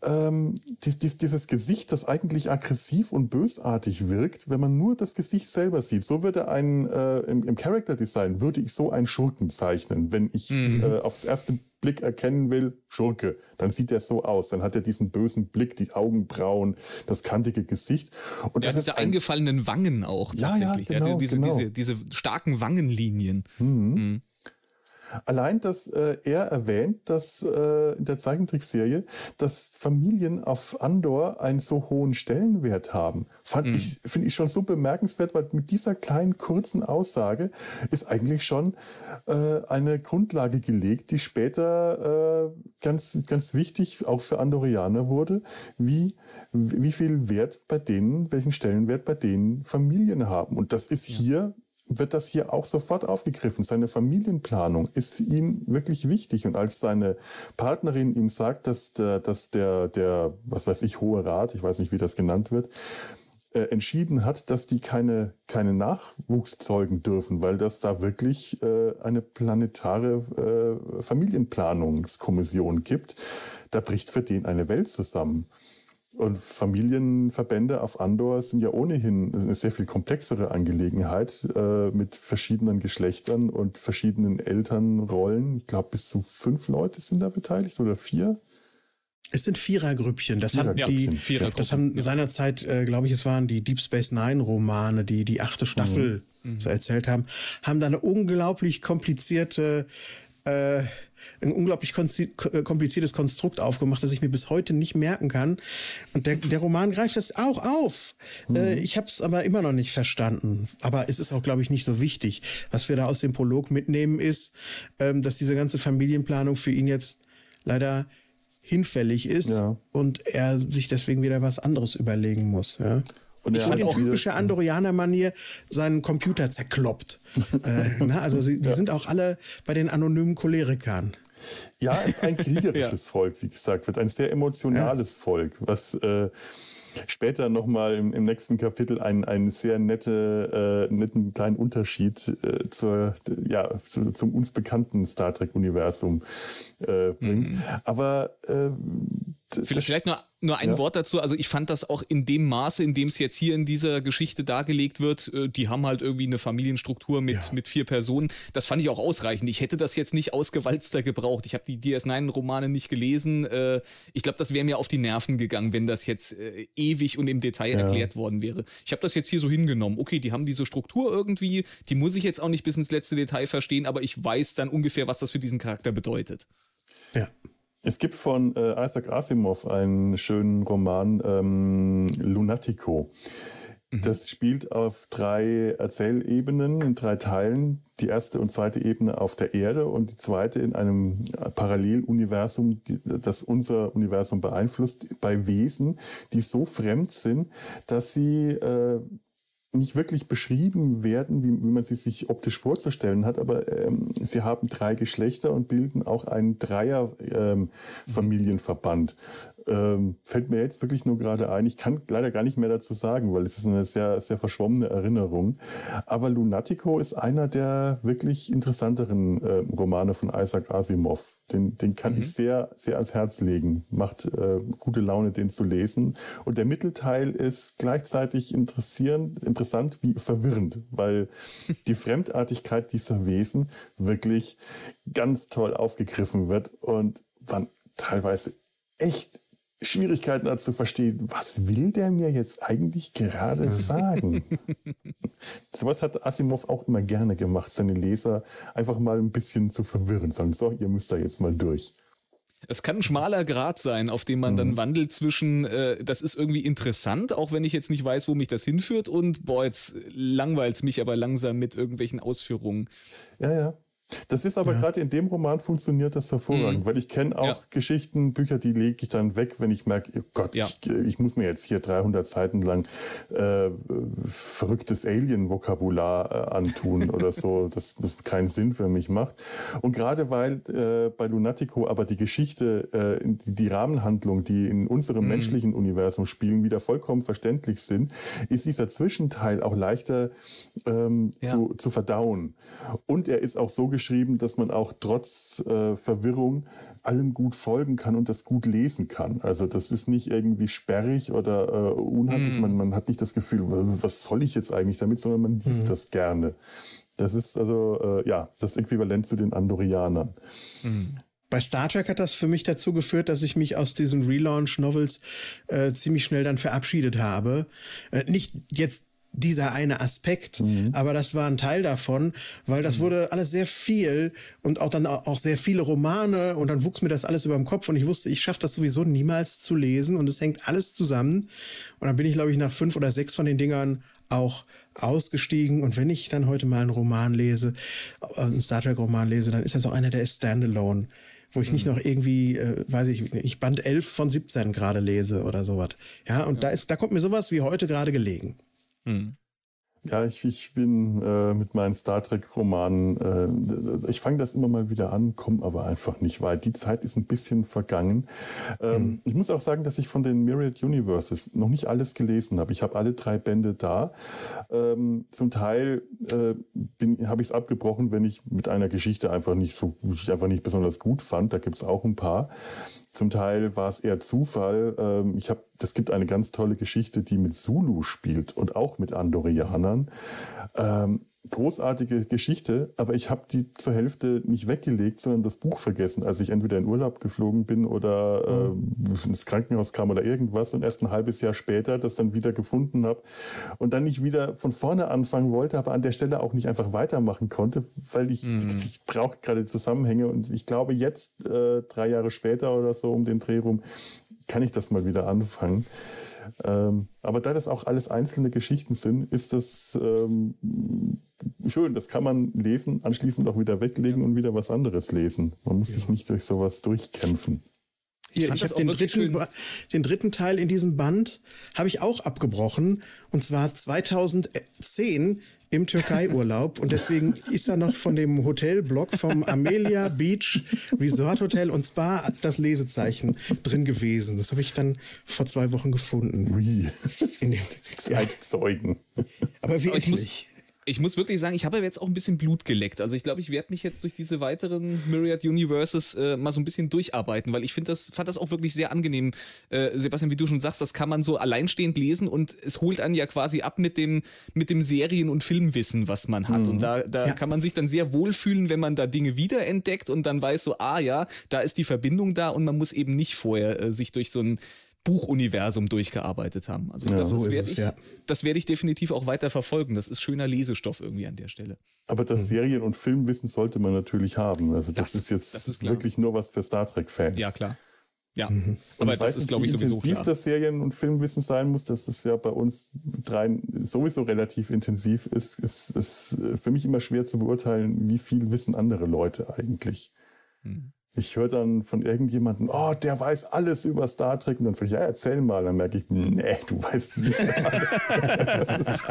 ähm, dies, dieses Gesicht, das eigentlich aggressiv und bösartig wirkt, wenn man nur das Gesicht selber sieht. So würde ein, äh, im, im Character Design würde ich so einen Schurken zeichnen, wenn ich mhm. äh, aufs erste Blick erkennen will, Schurke, dann sieht er so aus. Dann hat er diesen bösen Blick, die Augenbrauen, das kantige Gesicht. Und ja, das diese ein, eingefallenen Wangen auch. Ja, ja, genau, diese, genau. diese, diese starken Wangenlinien. Mhm. Mhm. Allein, dass äh, er erwähnt, dass äh, in der Zeichentrickserie, dass Familien auf Andor einen so hohen Stellenwert haben, fand mhm. ich, finde ich schon so bemerkenswert, weil mit dieser kleinen kurzen Aussage ist eigentlich schon äh, eine Grundlage gelegt, die später äh, ganz, ganz wichtig auch für Andorianer wurde, wie, wie viel Wert bei denen, welchen Stellenwert bei denen Familien haben. Und das ist ja. hier wird das hier auch sofort aufgegriffen. Seine Familienplanung ist ihm wirklich wichtig. Und als seine Partnerin ihm sagt, dass der, dass der, der, was weiß ich, Hohe Rat, ich weiß nicht, wie das genannt wird, äh, entschieden hat, dass die keine, keine Nachwuchs zeugen dürfen, weil das da wirklich äh, eine planetare äh, Familienplanungskommission gibt, da bricht für den eine Welt zusammen. Und Familienverbände auf Andor sind ja ohnehin eine sehr viel komplexere Angelegenheit äh, mit verschiedenen Geschlechtern und verschiedenen Elternrollen. Ich glaube, bis zu fünf Leute sind da beteiligt oder vier. Es sind Vierergrüppchen. Das haben die, das haben seinerzeit, äh, glaube ich, es waren die Deep Space Nine Romane, die die achte Staffel mhm. so erzählt haben, haben da eine unglaublich komplizierte äh, ein unglaublich äh, kompliziertes Konstrukt aufgemacht, das ich mir bis heute nicht merken kann. Und der, der Roman greift das auch auf. Mhm. Äh, ich habe es aber immer noch nicht verstanden. Aber es ist auch, glaube ich, nicht so wichtig. Was wir da aus dem Prolog mitnehmen, ist, ähm, dass diese ganze Familienplanung für ihn jetzt leider hinfällig ist ja. und er sich deswegen wieder was anderes überlegen muss. Ja. Und er hat in typischer Andorianer-Manier seinen Computer zerkloppt. äh, na, also sie, die ja. sind auch alle bei den anonymen Cholerikern. Ja, es ist ein kriegerisches ja. Volk, wie gesagt wird, ein sehr emotionales ja. Volk, was äh, später nochmal im, im nächsten Kapitel einen, einen sehr nette, äh, netten kleinen Unterschied äh, zur, ja, zu, zum uns bekannten Star Trek-Universum äh, bringt. Mhm. Aber äh, Vielleicht nur, nur ein ja. Wort dazu. Also ich fand das auch in dem Maße, in dem es jetzt hier in dieser Geschichte dargelegt wird, äh, die haben halt irgendwie eine Familienstruktur mit, ja. mit vier Personen. Das fand ich auch ausreichend. Ich hätte das jetzt nicht ausgewalzter gebraucht. Ich habe die DS9-Romane nicht gelesen. Äh, ich glaube, das wäre mir auf die Nerven gegangen, wenn das jetzt äh, ewig und im Detail ja. erklärt worden wäre. Ich habe das jetzt hier so hingenommen. Okay, die haben diese Struktur irgendwie, die muss ich jetzt auch nicht bis ins letzte Detail verstehen, aber ich weiß dann ungefähr, was das für diesen Charakter bedeutet. Ja. Es gibt von äh, Isaac Asimov einen schönen Roman, ähm, Lunatico. Mhm. Das spielt auf drei Erzählebenen, in drei Teilen. Die erste und zweite Ebene auf der Erde und die zweite in einem Paralleluniversum, das unser Universum beeinflusst, bei Wesen, die so fremd sind, dass sie äh, nicht wirklich beschrieben werden, wie, wie man sie sich optisch vorzustellen hat, aber ähm, sie haben drei Geschlechter und bilden auch einen Dreier-Familienverband. Ähm, fällt mir jetzt wirklich nur gerade ein. Ich kann leider gar nicht mehr dazu sagen, weil es ist eine sehr, sehr verschwommene Erinnerung. Aber Lunatico ist einer der wirklich interessanteren äh, Romane von Isaac Asimov. Den, den kann mhm. ich sehr, sehr ans Herz legen. Macht äh, gute Laune, den zu lesen. Und der Mittelteil ist gleichzeitig interessierend, interessant wie verwirrend, weil die Fremdartigkeit dieser Wesen wirklich ganz toll aufgegriffen wird und man teilweise echt Schwierigkeiten hat zu verstehen, was will der mir jetzt eigentlich gerade sagen? Sowas hat Asimov auch immer gerne gemacht, seine Leser einfach mal ein bisschen zu verwirren, sagen, so, ihr müsst da jetzt mal durch. Es kann ein schmaler Grad sein, auf dem man mhm. dann wandelt zwischen, äh, das ist irgendwie interessant, auch wenn ich jetzt nicht weiß, wo mich das hinführt, und boah, jetzt langweilt es mich aber langsam mit irgendwelchen Ausführungen. Ja, ja. Das ist aber ja. gerade in dem Roman funktioniert das hervorragend, mhm. weil ich kenne auch ja. Geschichten, Bücher, die lege ich dann weg, wenn ich merke, oh Gott, ja. ich, ich, muss mir jetzt hier 300 Seiten lang äh, verrücktes Alien-Vokabular äh, antun oder so, das, das keinen Sinn für mich macht. Und gerade weil äh, bei Lunatico aber die Geschichte, äh, die, die, Rahmenhandlung, die in unserem mhm. menschlichen Universum spielen, wieder vollkommen verständlich sind, ist dieser Zwischenteil auch leichter ähm, zu, zu verdauen. Und er ist auch so geschrieben, dass man auch trotz äh, Verwirrung allem gut folgen kann und das gut lesen kann. Also das ist nicht irgendwie sperrig oder äh, unhandlich. Mm. Man, man hat nicht das Gefühl, was soll ich jetzt eigentlich damit, sondern man liest mm. das gerne. Das ist also, äh, ja, das Äquivalent zu den Andorianern. Mm. Bei Star Trek hat das für mich dazu geführt, dass ich mich aus diesen Relaunch-Novels äh, ziemlich schnell dann verabschiedet habe. Äh, nicht jetzt dieser eine Aspekt, mhm. aber das war ein Teil davon, weil das mhm. wurde alles sehr viel und auch dann auch sehr viele Romane und dann wuchs mir das alles über dem Kopf und ich wusste, ich schaffe das sowieso niemals zu lesen und es hängt alles zusammen und dann bin ich glaube ich nach fünf oder sechs von den Dingern auch ausgestiegen und wenn ich dann heute mal einen Roman lese, äh, einen Star Trek Roman lese, dann ist das auch einer, der ist Standalone wo ich nicht mhm. noch irgendwie, äh, weiß ich, ich Band 11 von 17 gerade lese oder sowas. Ja, und ja. da ist, da kommt mir sowas wie heute gerade gelegen. Mhm. Ja, ich, ich bin äh, mit meinen Star Trek-Romanen, äh, ich fange das immer mal wieder an, komme aber einfach nicht weit. Die Zeit ist ein bisschen vergangen. Ähm, mhm. Ich muss auch sagen, dass ich von den Myriad Universes noch nicht alles gelesen habe. Ich habe alle drei Bände da. Ähm, zum Teil äh, habe ich es abgebrochen, wenn ich mit einer Geschichte einfach nicht so, ich einfach nicht besonders gut fand. Da gibt es auch ein paar. Zum Teil war es eher Zufall. Ähm, ich habe, das gibt eine ganz tolle Geschichte, die mit Zulu spielt und auch mit Andorianern. Großartige Geschichte, aber ich habe die zur Hälfte nicht weggelegt, sondern das Buch vergessen, als ich entweder in Urlaub geflogen bin oder äh, ins Krankenhaus kam oder irgendwas und erst ein halbes Jahr später das dann wieder gefunden habe und dann nicht wieder von vorne anfangen wollte, aber an der Stelle auch nicht einfach weitermachen konnte, weil ich, mhm. ich brauche gerade Zusammenhänge und ich glaube jetzt, äh, drei Jahre später oder so um den Dreh rum, kann ich das mal wieder anfangen. Ähm, aber da das auch alles einzelne Geschichten sind, ist das ähm, schön. Das kann man lesen, anschließend auch wieder weglegen und wieder was anderes lesen. Man muss ja. sich nicht durch sowas durchkämpfen. Hier, ich, ich habe den dritten, den dritten Teil in diesem Band habe ich auch abgebrochen und zwar 2010 im Türkei-Urlaub und deswegen ist er noch von dem Hotelblock vom Amelia Beach Resort Hotel und Spa das Lesezeichen drin gewesen. Das habe ich dann vor zwei Wochen gefunden. Ui. In dem, Zeitzeugen. Aber wie ich muss, ich muss wirklich sagen, ich habe jetzt auch ein bisschen Blut geleckt. Also ich glaube, ich werde mich jetzt durch diese weiteren Myriad Universes äh, mal so ein bisschen durcharbeiten, weil ich finde das, fand das auch wirklich sehr angenehm. Äh, Sebastian, wie du schon sagst, das kann man so alleinstehend lesen und es holt einen ja quasi ab mit dem, mit dem Serien- und Filmwissen, was man hat. Mhm. Und da, da ja. kann man sich dann sehr wohlfühlen, wenn man da Dinge wiederentdeckt und dann weiß so, ah ja, da ist die Verbindung da und man muss eben nicht vorher äh, sich durch so ein Buchuniversum durchgearbeitet haben. Also ja, das, so werde ich, ja. das werde ich definitiv auch weiter verfolgen. Das ist schöner Lesestoff irgendwie an der Stelle. Aber das mhm. Serien- und Filmwissen sollte man natürlich haben. Also das, das ist jetzt das ist wirklich nur was für Star Trek-Fans. Ja, klar. Ja, mhm. aber ich das ist, glaube ich, sowieso intensiv klar. das Serien- und Filmwissen sein muss, dass es ja bei uns dreien sowieso relativ intensiv ist, ist, ist für mich immer schwer zu beurteilen, wie viel wissen andere Leute eigentlich. Mhm ich höre dann von irgendjemandem, oh, der weiß alles über Star Trek. Und dann sage ich, ja, erzähl mal. Dann merke ich, nee, du weißt nicht alles.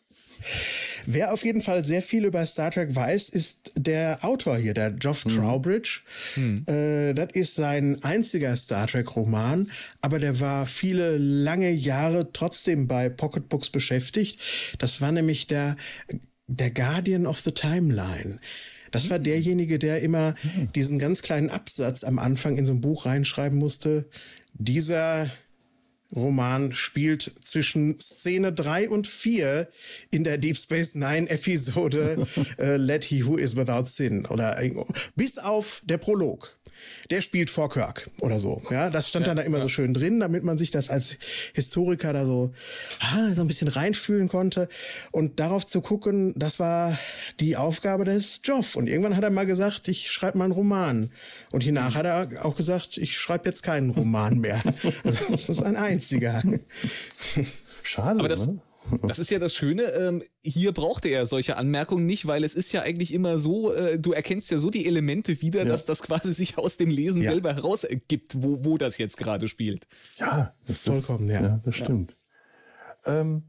Wer auf jeden Fall sehr viel über Star Trek weiß, ist der Autor hier, der Geoff hm. Trowbridge. Hm. Äh, das ist sein einziger Star Trek-Roman, aber der war viele lange Jahre trotzdem bei Pocketbooks beschäftigt. Das war nämlich der, der Guardian of the Timeline. Das war derjenige, der immer diesen ganz kleinen Absatz am Anfang in so ein Buch reinschreiben musste. Dieser Roman spielt zwischen Szene 3 und 4 in der Deep Space Nine Episode uh, Let He Who Is Without Sin oder bis auf der Prolog der spielt vor Kirk oder so. Ja, das stand ja, dann da immer ja. so schön drin, damit man sich das als Historiker da so, ah, so ein bisschen reinfühlen konnte. Und darauf zu gucken, das war die Aufgabe des Joff. Und irgendwann hat er mal gesagt, ich schreibe mal einen Roman. Und hiernach hat er auch gesagt, ich schreibe jetzt keinen Roman mehr. also, das ist ein einziger. Schade. Aber das, ne? Das ist ja das Schöne. Ähm, hier braucht er ja solche Anmerkungen nicht, weil es ist ja eigentlich immer so, äh, du erkennst ja so die Elemente wieder, ja. dass das quasi sich aus dem Lesen ja. selber heraus ergibt, wo, wo das jetzt gerade spielt. Ja, das vollkommen, ja. ja. Das stimmt. Ähm,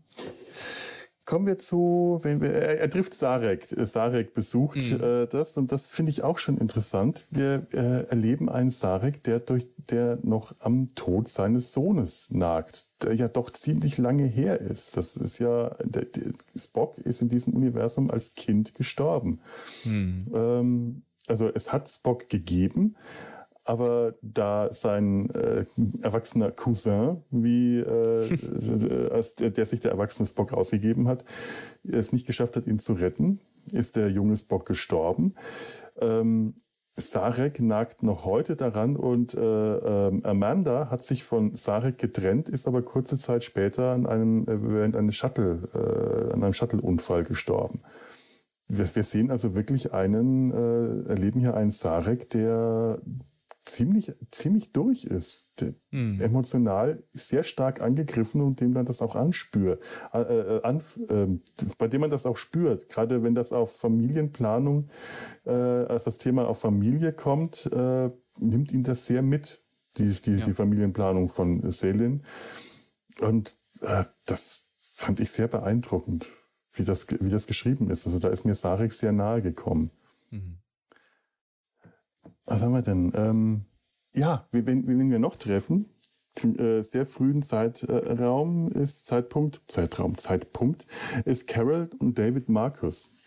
Kommen wir zu, wenn wir, er, er trifft Sarek. Sarek besucht mhm. äh, das und das finde ich auch schon interessant. Wir äh, erleben einen Sarek, der durch, der noch am Tod seines Sohnes nagt, der ja doch ziemlich lange her ist. Das ist ja, der, der Spock ist in diesem Universum als Kind gestorben. Mhm. Ähm, also es hat Spock gegeben, aber da sein äh, erwachsener Cousin, wie äh, als der, der, sich der erwachsene Spock rausgegeben hat, es nicht geschafft hat, ihn zu retten, ist der junge Spock gestorben. Ähm, Sarek nagt noch heute daran und äh, äh, Amanda hat sich von Sarek getrennt, ist aber kurze Zeit später an einem, äh, während eines Shuttle, äh, an einem Shuttle-Unfall gestorben. Wir, wir, sehen also wirklich einen, äh, erleben hier einen Sarek, der ziemlich, ziemlich durch ist. Hm. Emotional sehr stark angegriffen und dem man das auch anspürt, äh, äh, an, äh, bei dem man das auch spürt. Gerade wenn das auf Familienplanung, äh, als das Thema auf Familie kommt, äh, nimmt ihn das sehr mit, die, die, ja. die Familienplanung von Selin. Und äh, das fand ich sehr beeindruckend, wie das, wie das geschrieben ist. Also da ist mir Sarek sehr nahe gekommen. Mhm. Was haben wir denn? Ähm, ja, wenn, wenn wir noch treffen, zum äh, sehr frühen Zeitraum ist Zeitpunkt, Zeitraum, Zeitpunkt ist Carol und David Marcus,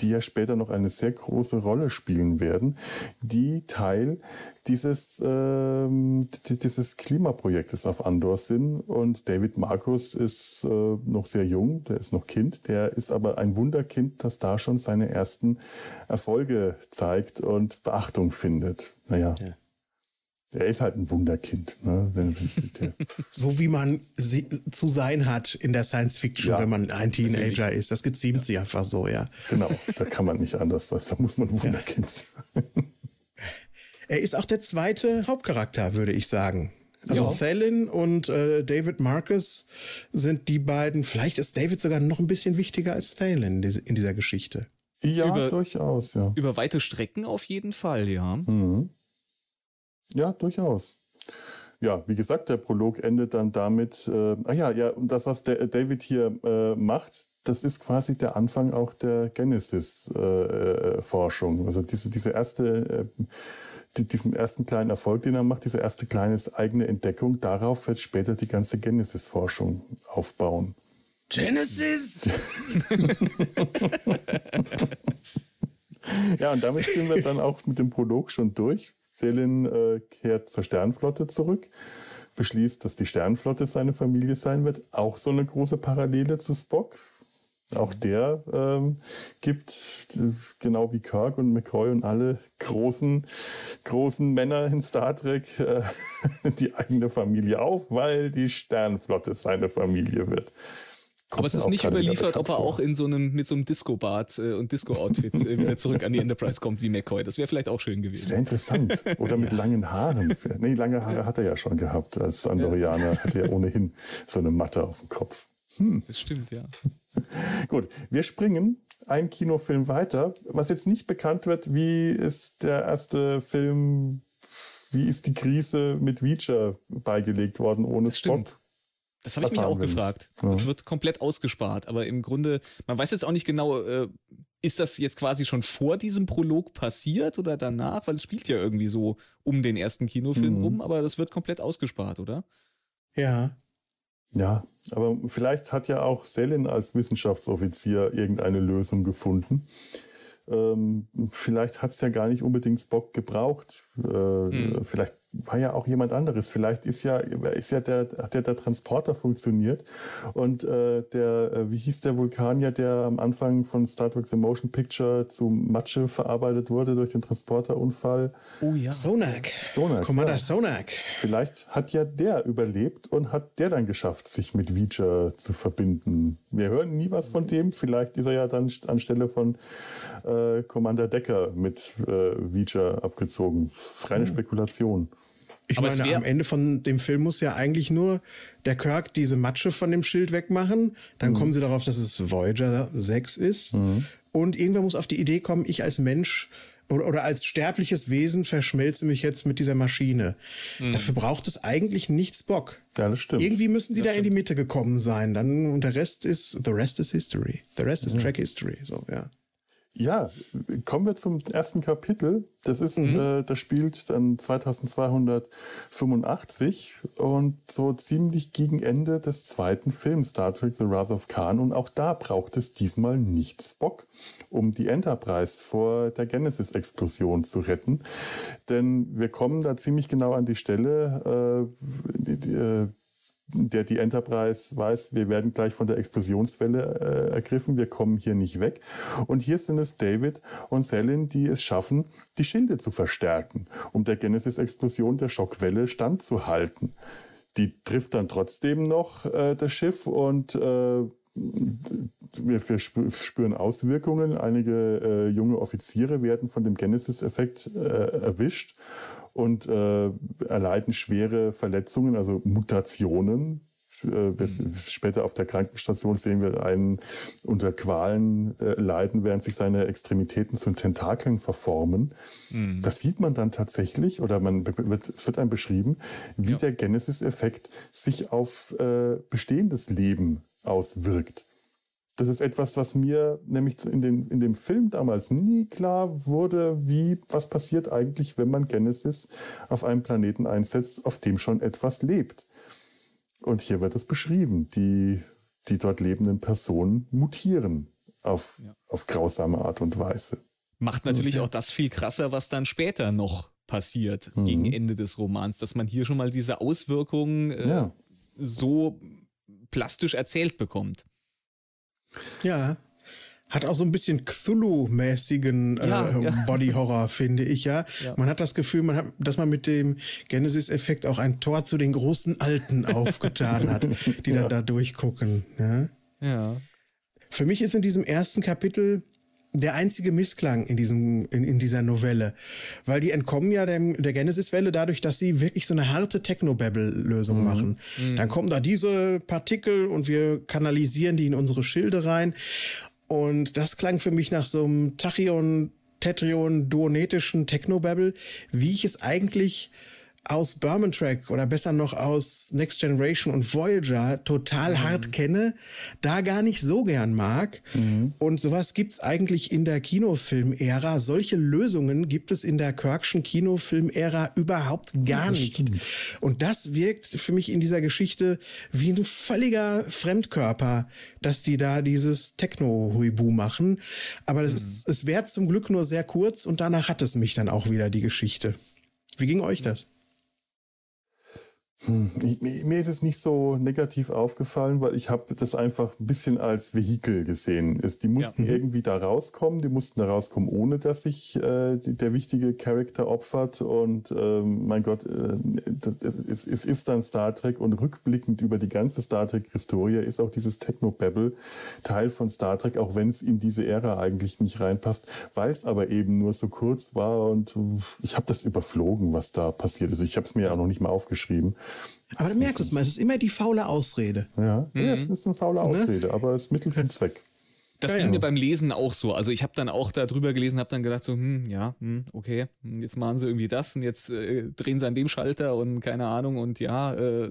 die ja später noch eine sehr große Rolle spielen werden, die Teil dieses, ähm, dieses Klimaprojektes auf Andor sind. Und David Marcus ist äh, noch sehr jung, der ist noch Kind, der ist aber ein Wunderkind, das da schon seine ersten Erfolge zeigt und Beachtung findet. Naja. Ja. Der ist halt ein Wunderkind. Ne? so wie man sie, zu sein hat in der Science Fiction, ja, wenn man ein Teenager ist. Das geziemt ja. sie einfach so, ja. Genau, da kann man nicht anders. Da muss man Wunderkind sein. Er ist auch der zweite Hauptcharakter, würde ich sagen. Also ja. Thalin und äh, David Marcus sind die beiden. Vielleicht ist David sogar noch ein bisschen wichtiger als Thalin in dieser Geschichte. Ja, über, durchaus, ja. Über weite Strecken auf jeden Fall, ja. Mhm. Ja, durchaus. Ja, wie gesagt, der Prolog endet dann damit, äh, ah ja, ja, und das, was der David hier äh, macht, das ist quasi der Anfang auch der Genesis-Forschung. Äh, also diese, diese erste, äh, die, diesen ersten kleinen Erfolg, den er macht, diese erste kleine eigene Entdeckung, darauf wird später die ganze Genesis-Forschung aufbauen. Genesis! ja, und damit sind wir dann auch mit dem Prolog schon durch. Stalin äh, kehrt zur Sternflotte zurück, beschließt, dass die Sternflotte seine Familie sein wird. Auch so eine große Parallele zu Spock. Auch mhm. der ähm, gibt, genau wie Kirk und McCoy und alle großen, großen Männer in Star Trek, äh, die eigene Familie auf, weil die Sternflotte seine Familie wird. Aber es ist nicht überliefert, ob er auch in so einem, mit so einem Disco-Bart äh, und Disco-Outfit äh, wieder zurück an die Enterprise kommt wie McCoy. Das wäre vielleicht auch schön gewesen. Das wäre interessant. Oder mit langen Haaren. Nee, lange Haare hat er ja schon gehabt. Als Andorianer ja. hatte er ohnehin so eine Matte auf dem Kopf. Hm. Das stimmt, ja. Gut, wir springen einen Kinofilm weiter. Was jetzt nicht bekannt wird, wie ist der erste Film, wie ist die Krise mit Reacher beigelegt worden ohne Spock? Das habe ich mich auch gefragt. Ja. Das wird komplett ausgespart. Aber im Grunde, man weiß jetzt auch nicht genau, äh, ist das jetzt quasi schon vor diesem Prolog passiert oder danach? Weil es spielt ja irgendwie so um den ersten Kinofilm mhm. rum, aber das wird komplett ausgespart, oder? Ja. Ja, aber vielleicht hat ja auch Selin als Wissenschaftsoffizier irgendeine Lösung gefunden. Ähm, vielleicht hat es ja gar nicht unbedingt Spock gebraucht. Äh, hm. Vielleicht war ja auch jemand anderes. Vielleicht ist ja, ist ja der, hat ja der Transporter funktioniert. Und äh, der, äh, wie hieß der Vulkanier, der am Anfang von Star Trek The Motion Picture zu Matsche verarbeitet wurde durch den Transporterunfall? Oh ja. Sonak. Sonak. Commander ja. Sonak. Vielleicht hat ja der überlebt und hat der dann geschafft, sich mit Veacher zu verbinden. Wir hören nie was von dem. Vielleicht ist er ja dann anstelle von äh, Commander Decker mit äh, Veacher abgezogen. Reine hm. Spekulation. Ich Aber meine, am Ende von dem Film muss ja eigentlich nur der Kirk diese Matsche von dem Schild wegmachen. Dann mhm. kommen sie darauf, dass es Voyager 6 ist. Mhm. Und irgendwer muss auf die Idee kommen, ich als Mensch oder, oder als sterbliches Wesen verschmelze mich jetzt mit dieser Maschine. Mhm. Dafür braucht es eigentlich nichts Bock. Ja, das stimmt. Irgendwie müssen die das da stimmt. in die Mitte gekommen sein. Dann, und der Rest ist, the rest is history. The rest is track history. So, ja. Ja, kommen wir zum ersten Kapitel. Das ist, mhm. äh, das spielt dann 2285 und so ziemlich gegen Ende des zweiten Films Star Trek The Wrath of Khan. Und auch da braucht es diesmal nicht Spock, um die Enterprise vor der Genesis-Explosion zu retten. Denn wir kommen da ziemlich genau an die Stelle, äh, die, die, äh, der die Enterprise weiß, wir werden gleich von der Explosionswelle äh, ergriffen, wir kommen hier nicht weg. Und hier sind es David und Selin, die es schaffen, die Schilde zu verstärken, um der Genesis-Explosion der Schockwelle standzuhalten. Die trifft dann trotzdem noch äh, das Schiff und äh, wir spüren Auswirkungen. Einige äh, junge Offiziere werden von dem Genesis-Effekt äh, erwischt und äh, erleiden schwere Verletzungen, also Mutationen. Äh, mhm. Später auf der Krankenstation sehen wir einen unter Qualen äh, leiden, während sich seine Extremitäten zu Tentakeln verformen. Mhm. Das sieht man dann tatsächlich, oder man wird, es wird einem beschrieben, wie ja. der Genesis-Effekt sich auf äh, bestehendes Leben auswirkt. Das ist etwas, was mir nämlich in, den, in dem Film damals nie klar wurde, wie, was passiert eigentlich, wenn man Genesis auf einem Planeten einsetzt, auf dem schon etwas lebt. Und hier wird es beschrieben. Die, die dort lebenden Personen mutieren auf, ja. auf grausame Art und Weise. Macht natürlich okay. auch das viel krasser, was dann später noch passiert, mhm. gegen Ende des Romans, dass man hier schon mal diese Auswirkungen äh, ja. so plastisch erzählt bekommt. Ja. Hat auch so ein bisschen Cthulhu-mäßigen äh, ja, ja. Body-Horror, finde ich, ja? ja. Man hat das Gefühl, man hat, dass man mit dem Genesis-Effekt auch ein Tor zu den großen Alten aufgetan hat, die dann da durchgucken. Ja? ja. Für mich ist in diesem ersten Kapitel der einzige Missklang in diesem in, in dieser Novelle, weil die entkommen ja dem, der Genesis-Welle dadurch, dass sie wirklich so eine harte Technobabble-Lösung mhm. machen. Mhm. Dann kommen da diese Partikel und wir kanalisieren die in unsere Schilde rein und das klang für mich nach so einem Tachyon, Tetrion, duonetischen Technobabble, wie ich es eigentlich aus Berman Track oder besser noch aus Next Generation und Voyager total mhm. hart kenne, da gar nicht so gern mag. Mhm. Und sowas gibt's eigentlich in der Kinofilm-Ära. Solche Lösungen gibt es in der Kirkschen Kinofilm-Ära überhaupt gar nicht. Stimmt. Und das wirkt für mich in dieser Geschichte wie ein völliger Fremdkörper, dass die da dieses Techno-Huibu machen. Aber mhm. es, es währt zum Glück nur sehr kurz und danach hat es mich dann auch wieder die Geschichte. Wie ging euch das? Hm, mir ist es nicht so negativ aufgefallen, weil ich habe das einfach ein bisschen als Vehikel gesehen. die mussten ja. Mhm. irgendwie da rauskommen, die mussten da rauskommen, ohne dass sich äh, der wichtige Charakter opfert. Und äh, mein Gott, äh, das, es, es, ist dann Star Trek und rückblickend über die ganze Star Trek-Historie ist auch dieses Techno-Babble Teil von Star Trek, auch wenn es in diese Ära eigentlich nicht reinpasst, weil es aber eben nur so kurz war und äh, ich habe das überflogen, was da passiert ist. Ich habe es mir ja noch nicht mal aufgeschrieben. Aber du merkst es mal, es ist immer die faule Ausrede. Ja, mhm. ja es ist eine faule ne? Ausrede, ne? aber es ist Mittel zum Zweck. Das ja, ging ja. mir beim Lesen auch so. Also ich habe dann auch da drüber gelesen, habe dann gedacht so, hm, ja, hm, okay, hm, jetzt machen sie irgendwie das und jetzt äh, drehen sie an dem Schalter und keine Ahnung und ja, äh,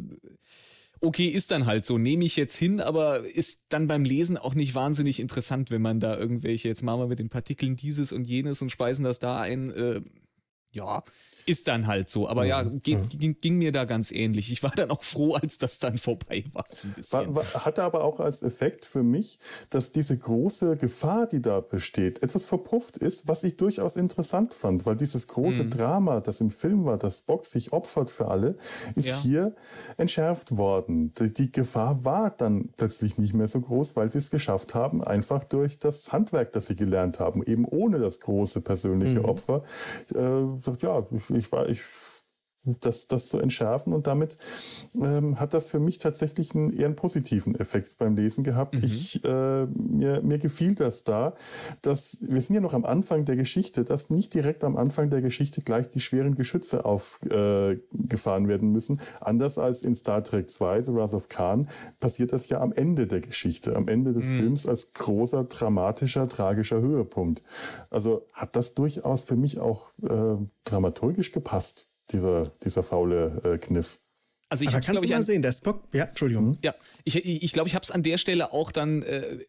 okay, ist dann halt so, nehme ich jetzt hin, aber ist dann beim Lesen auch nicht wahnsinnig interessant, wenn man da irgendwelche, jetzt machen wir mit den Partikeln dieses und jenes und speisen das da ein. Äh, ja, ist dann halt so. Aber ja, ging, ging, ging, mir da ganz ähnlich. Ich war dann auch froh, als das dann vorbei war. So war, war hatte aber auch als Effekt für mich, dass diese große Gefahr, die da besteht, etwas verpufft ist, was ich durchaus interessant fand, weil dieses große mhm. Drama, das im Film war, dass Box sich opfert für alle, ist ja. hier entschärft worden. Die, die Gefahr war dann plötzlich nicht mehr so groß, weil sie es geschafft haben, einfach durch das Handwerk, das sie gelernt haben, eben ohne das große persönliche mhm. Opfer. Äh, sagt, ja, ich war, ich das, das zu entschärfen. Und damit ähm, hat das für mich tatsächlich einen eher einen positiven Effekt beim Lesen gehabt. Mhm. Ich, äh, mir, mir gefiel das da, dass wir sind ja noch am Anfang der Geschichte, dass nicht direkt am Anfang der Geschichte gleich die schweren Geschütze aufgefahren äh, werden müssen. Anders als in Star Trek 2, The Wrath of Khan, passiert das ja am Ende der Geschichte, am Ende des mhm. Films als großer, dramatischer, tragischer Höhepunkt. Also hat das durchaus für mich auch äh, dramaturgisch gepasst dieser, dieser faule äh, Kniff. Also ich Aber kannst du mal sehen, der Spock, ja, Entschuldigung. Ja, ich glaube, ich, ich, glaub, ich habe es an der Stelle auch dann äh,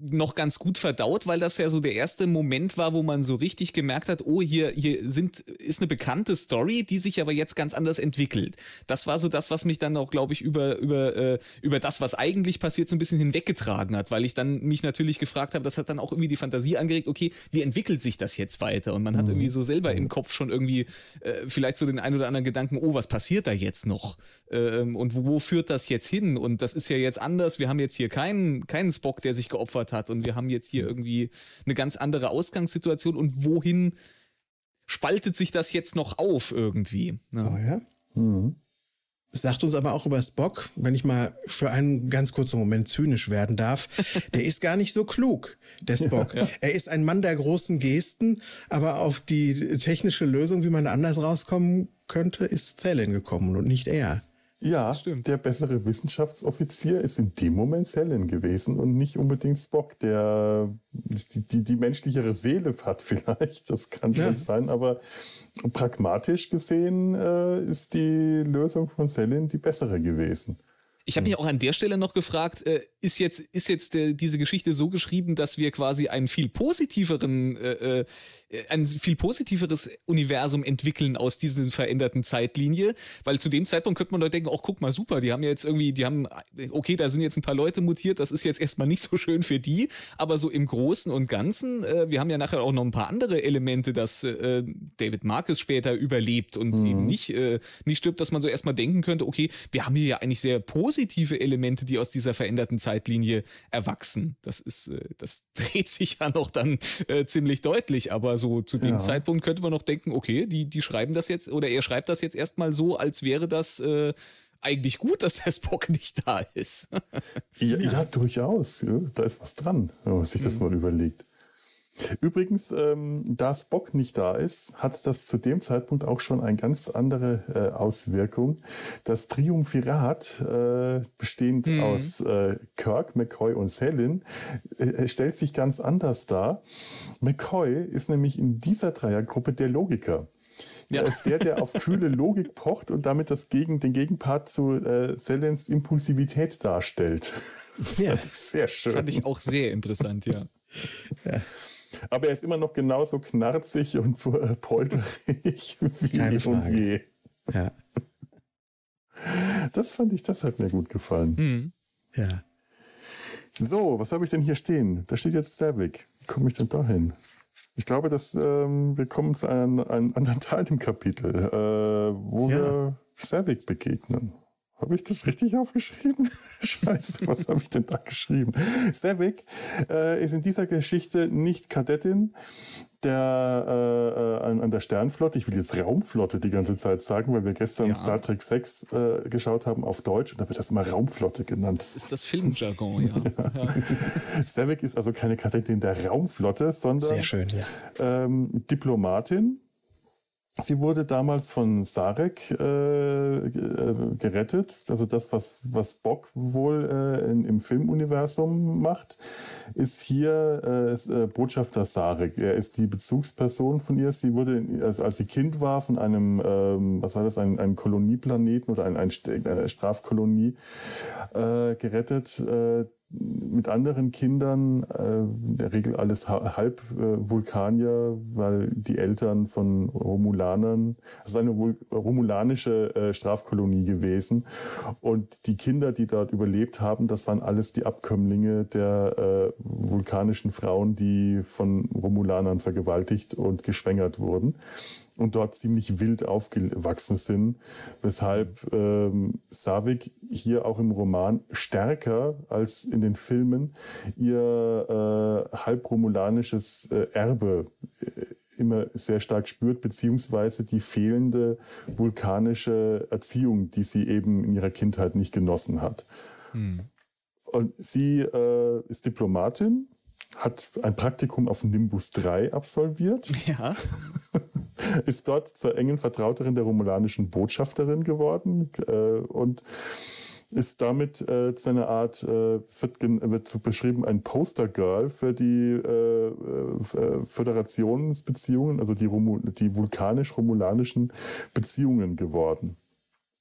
noch ganz gut verdaut, weil das ja so der erste Moment war, wo man so richtig gemerkt hat, oh, hier, hier sind, ist eine bekannte Story, die sich aber jetzt ganz anders entwickelt. Das war so das, was mich dann auch, glaube ich, über, über, äh, über das, was eigentlich passiert, so ein bisschen hinweggetragen hat, weil ich dann mich natürlich gefragt habe, das hat dann auch irgendwie die Fantasie angeregt, okay, wie entwickelt sich das jetzt weiter? Und man hat mhm. irgendwie so selber im Kopf schon irgendwie äh, vielleicht so den ein oder anderen Gedanken, oh, was passiert da jetzt noch? Ähm, und wo, wo führt das jetzt hin? Und das ist ja jetzt anders. Wir haben jetzt hier keinen, keinen Spock, der sich geopfert hat und wir haben jetzt hier irgendwie eine ganz andere Ausgangssituation und wohin spaltet sich das jetzt noch auf irgendwie? Ne? Oh ja. Mhm. Das sagt uns aber auch über Spock, wenn ich mal für einen ganz kurzen Moment zynisch werden darf, der ist gar nicht so klug, der Spock. Ja, ja. Er ist ein Mann der großen Gesten, aber auf die technische Lösung, wie man anders rauskommen könnte, ist Zellen gekommen und nicht er. Ja, der bessere Wissenschaftsoffizier ist in dem Moment Selen gewesen und nicht unbedingt Spock, der die, die, die menschlichere Seele hat vielleicht. Das kann schon ja. sein, aber pragmatisch gesehen äh, ist die Lösung von Selen die bessere gewesen. Ich habe mich auch an der Stelle noch gefragt, äh, ist jetzt, ist jetzt äh, diese Geschichte so geschrieben, dass wir quasi einen viel positiveren, äh, äh, ein viel positiveres Universum entwickeln aus dieser veränderten Zeitlinie? Weil zu dem Zeitpunkt könnte man doch denken, ach guck mal, super, die haben ja jetzt irgendwie, die haben, okay, da sind jetzt ein paar Leute mutiert, das ist jetzt erstmal nicht so schön für die, aber so im Großen und Ganzen, äh, wir haben ja nachher auch noch ein paar andere Elemente, dass äh, David Marcus später überlebt und mhm. eben nicht, äh, nicht stirbt, dass man so erstmal denken könnte, okay, wir haben hier ja eigentlich sehr positive Elemente, die aus dieser veränderten Zeit Zeitlinie erwachsen. Das ist, äh, das dreht sich ja noch dann äh, ziemlich deutlich, aber so zu dem ja. Zeitpunkt könnte man noch denken, okay, die, die schreiben das jetzt oder er schreibt das jetzt erstmal so, als wäre das äh, eigentlich gut, dass der Spock nicht da ist. ja, ja, durchaus. Ja, da ist was dran, wenn man sich das mhm. mal überlegt. Übrigens, ähm, da Spock nicht da ist, hat das zu dem Zeitpunkt auch schon eine ganz andere äh, Auswirkung. Das Triumphirat, äh, bestehend mhm. aus äh, Kirk, McCoy und Selin, äh, stellt sich ganz anders dar. McCoy ist nämlich in dieser Dreiergruppe der Logiker. Ja. Er ist der, der auf kühle Logik pocht und damit das Gegen, den Gegenpart zu äh, Selins Impulsivität darstellt. Ja, sehr schön. Fand ich auch sehr interessant, ja. ja. Aber er ist immer noch genauso knarzig und polterig wie Keine eh und je. Ja. Das fand ich, das hat mir gut gefallen. Mhm. Ja. So, was habe ich denn hier stehen? Da steht jetzt Savik. Wie komme ich denn da hin? Ich glaube, dass ähm, wir kommen zu einem, einem anderen Teil im Kapitel, äh, wo ja. wir Savik begegnen. Habe ich das richtig aufgeschrieben? Scheiße, was habe ich denn da geschrieben? Savik äh, ist in dieser Geschichte nicht Kadettin der, äh, an, an, der Sternflotte. Ich will jetzt Raumflotte die ganze Zeit sagen, weil wir gestern ja. Star Trek 6 äh, geschaut haben auf Deutsch und da wird das immer Raumflotte genannt. Das ist das Filmjargon, ja. ja. Savik ist also keine Kadettin der Raumflotte, sondern ähm, Diplomatin Sie wurde damals von Sarek äh, äh, gerettet. Also das, was, was Bock wohl äh, in, im Filmuniversum macht, ist hier äh, äh, Botschafter Sarek. Er ist die Bezugsperson von ihr. Sie wurde, also als sie Kind war, von einem, ähm, was war das, ein, ein Kolonieplaneten oder ein, ein, eine Strafkolonie äh, gerettet mit anderen Kindern, äh, in der Regel alles halb äh, Vulkanier, weil die Eltern von Romulanern, es ist eine romulanische äh, Strafkolonie gewesen. Und die Kinder, die dort überlebt haben, das waren alles die Abkömmlinge der vulkanischen Frauen, die von Romulanern vergewaltigt und geschwängert wurden und dort ziemlich wild aufgewachsen sind, weshalb ähm, Savik hier auch im Roman stärker als in den Filmen ihr äh, halbromulanisches äh, Erbe äh, immer sehr stark spürt, beziehungsweise die fehlende vulkanische Erziehung, die sie eben in ihrer Kindheit nicht genossen hat. Hm. Und sie äh, ist Diplomatin, hat ein Praktikum auf Nimbus 3 absolviert. Ja. ist dort zur engen Vertrauterin der romulanischen Botschafterin geworden äh, und ist damit äh, zu einer Art, äh, es wird, wird so beschrieben, ein Poster-Girl für die äh, äh, Föderationsbeziehungen, also die, Romu die vulkanisch-romulanischen Beziehungen geworden.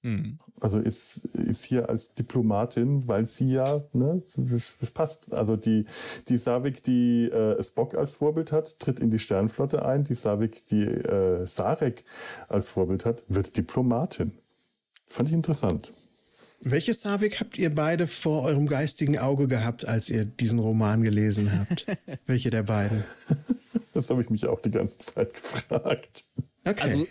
Mhm. Also ist, ist hier als Diplomatin, weil sie ja, ne, das, das passt. Also die, die Savik, die äh, Spock als Vorbild hat, tritt in die Sternflotte ein. Die Savik, die äh, Sarek als Vorbild hat, wird Diplomatin. Fand ich interessant. Welche Savik habt ihr beide vor eurem geistigen Auge gehabt, als ihr diesen Roman gelesen habt? Welche der beiden? Das habe ich mich auch die ganze Zeit gefragt. Okay. Also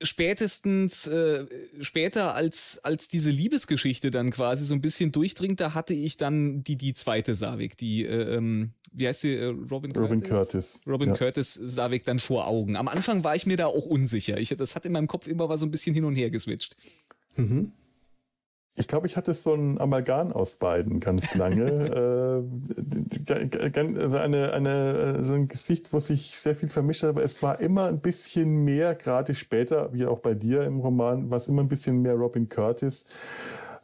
spätestens äh, später als als diese Liebesgeschichte dann quasi so ein bisschen durchdringt, da hatte ich dann die die zweite Savik, die äh, ähm, wie heißt sie äh, Robin Curtis? Robin Curtis. Robin ja. Curtis Savik dann vor Augen. Am Anfang war ich mir da auch unsicher. Ich das hat in meinem Kopf immer mal so ein bisschen hin und her geswitcht. Mhm. Ich glaube, ich hatte so ein Amalgam aus beiden ganz lange. äh, also eine, eine, so ein Gesicht, wo sich sehr viel vermischt hat, aber es war immer ein bisschen mehr, gerade später, wie auch bei dir im Roman, war es immer ein bisschen mehr Robin Curtis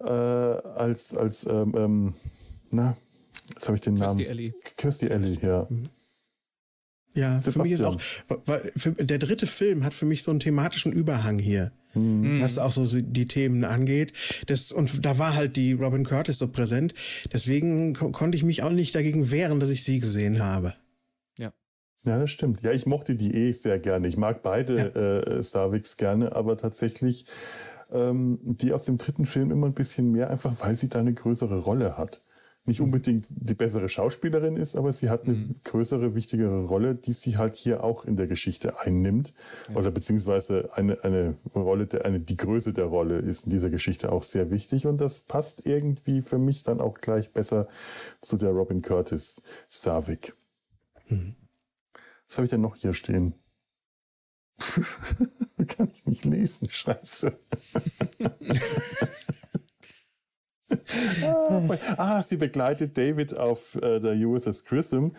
äh, als, als ähm, ähm, na, jetzt habe ich den Namen. Kirstie Ellie. Kirstie Ellie, ja. Mhm. Ja, Sebastian. für mich ist auch, weil, für, der dritte Film hat für mich so einen thematischen Überhang hier. Mhm. was auch so die Themen angeht. Das, und da war halt die Robin Curtis so präsent. Deswegen ko konnte ich mich auch nicht dagegen wehren, dass ich sie gesehen habe. Ja. Ja, das stimmt. Ja, ich mochte die eh sehr gerne. Ich mag beide ja. äh, Saviks gerne, aber tatsächlich ähm, die aus dem dritten Film immer ein bisschen mehr, einfach weil sie da eine größere Rolle hat nicht unbedingt die bessere Schauspielerin ist, aber sie hat eine mhm. größere, wichtigere Rolle, die sie halt hier auch in der Geschichte einnimmt. Ja. Oder beziehungsweise eine, eine Rolle, der, eine, die Größe der Rolle ist in dieser Geschichte auch sehr wichtig. Und das passt irgendwie für mich dann auch gleich besser zu der Robin Curtis Savik. Mhm. Was habe ich denn noch hier stehen? Kann ich nicht lesen, scheiße. ah, ah, sie begleitet David auf äh, der USS Grissom,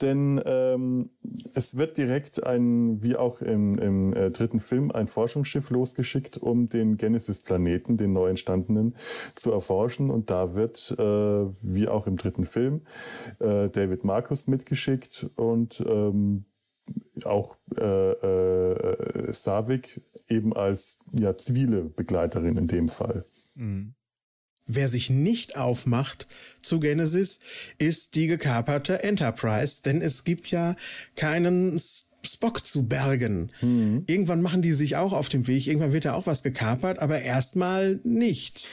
denn ähm, es wird direkt ein, wie auch im, im äh, dritten Film, ein Forschungsschiff losgeschickt, um den Genesis-Planeten, den neu entstandenen, zu erforschen. Und da wird, äh, wie auch im dritten Film, äh, David Marcus mitgeschickt und ähm, auch äh, äh, Savik eben als ja, zivile Begleiterin in dem Fall. Mhm. Wer sich nicht aufmacht zu Genesis, ist die gekaperte Enterprise, denn es gibt ja keinen Spock zu bergen. Mhm. Irgendwann machen die sich auch auf den Weg, irgendwann wird da auch was gekapert, aber erstmal nicht.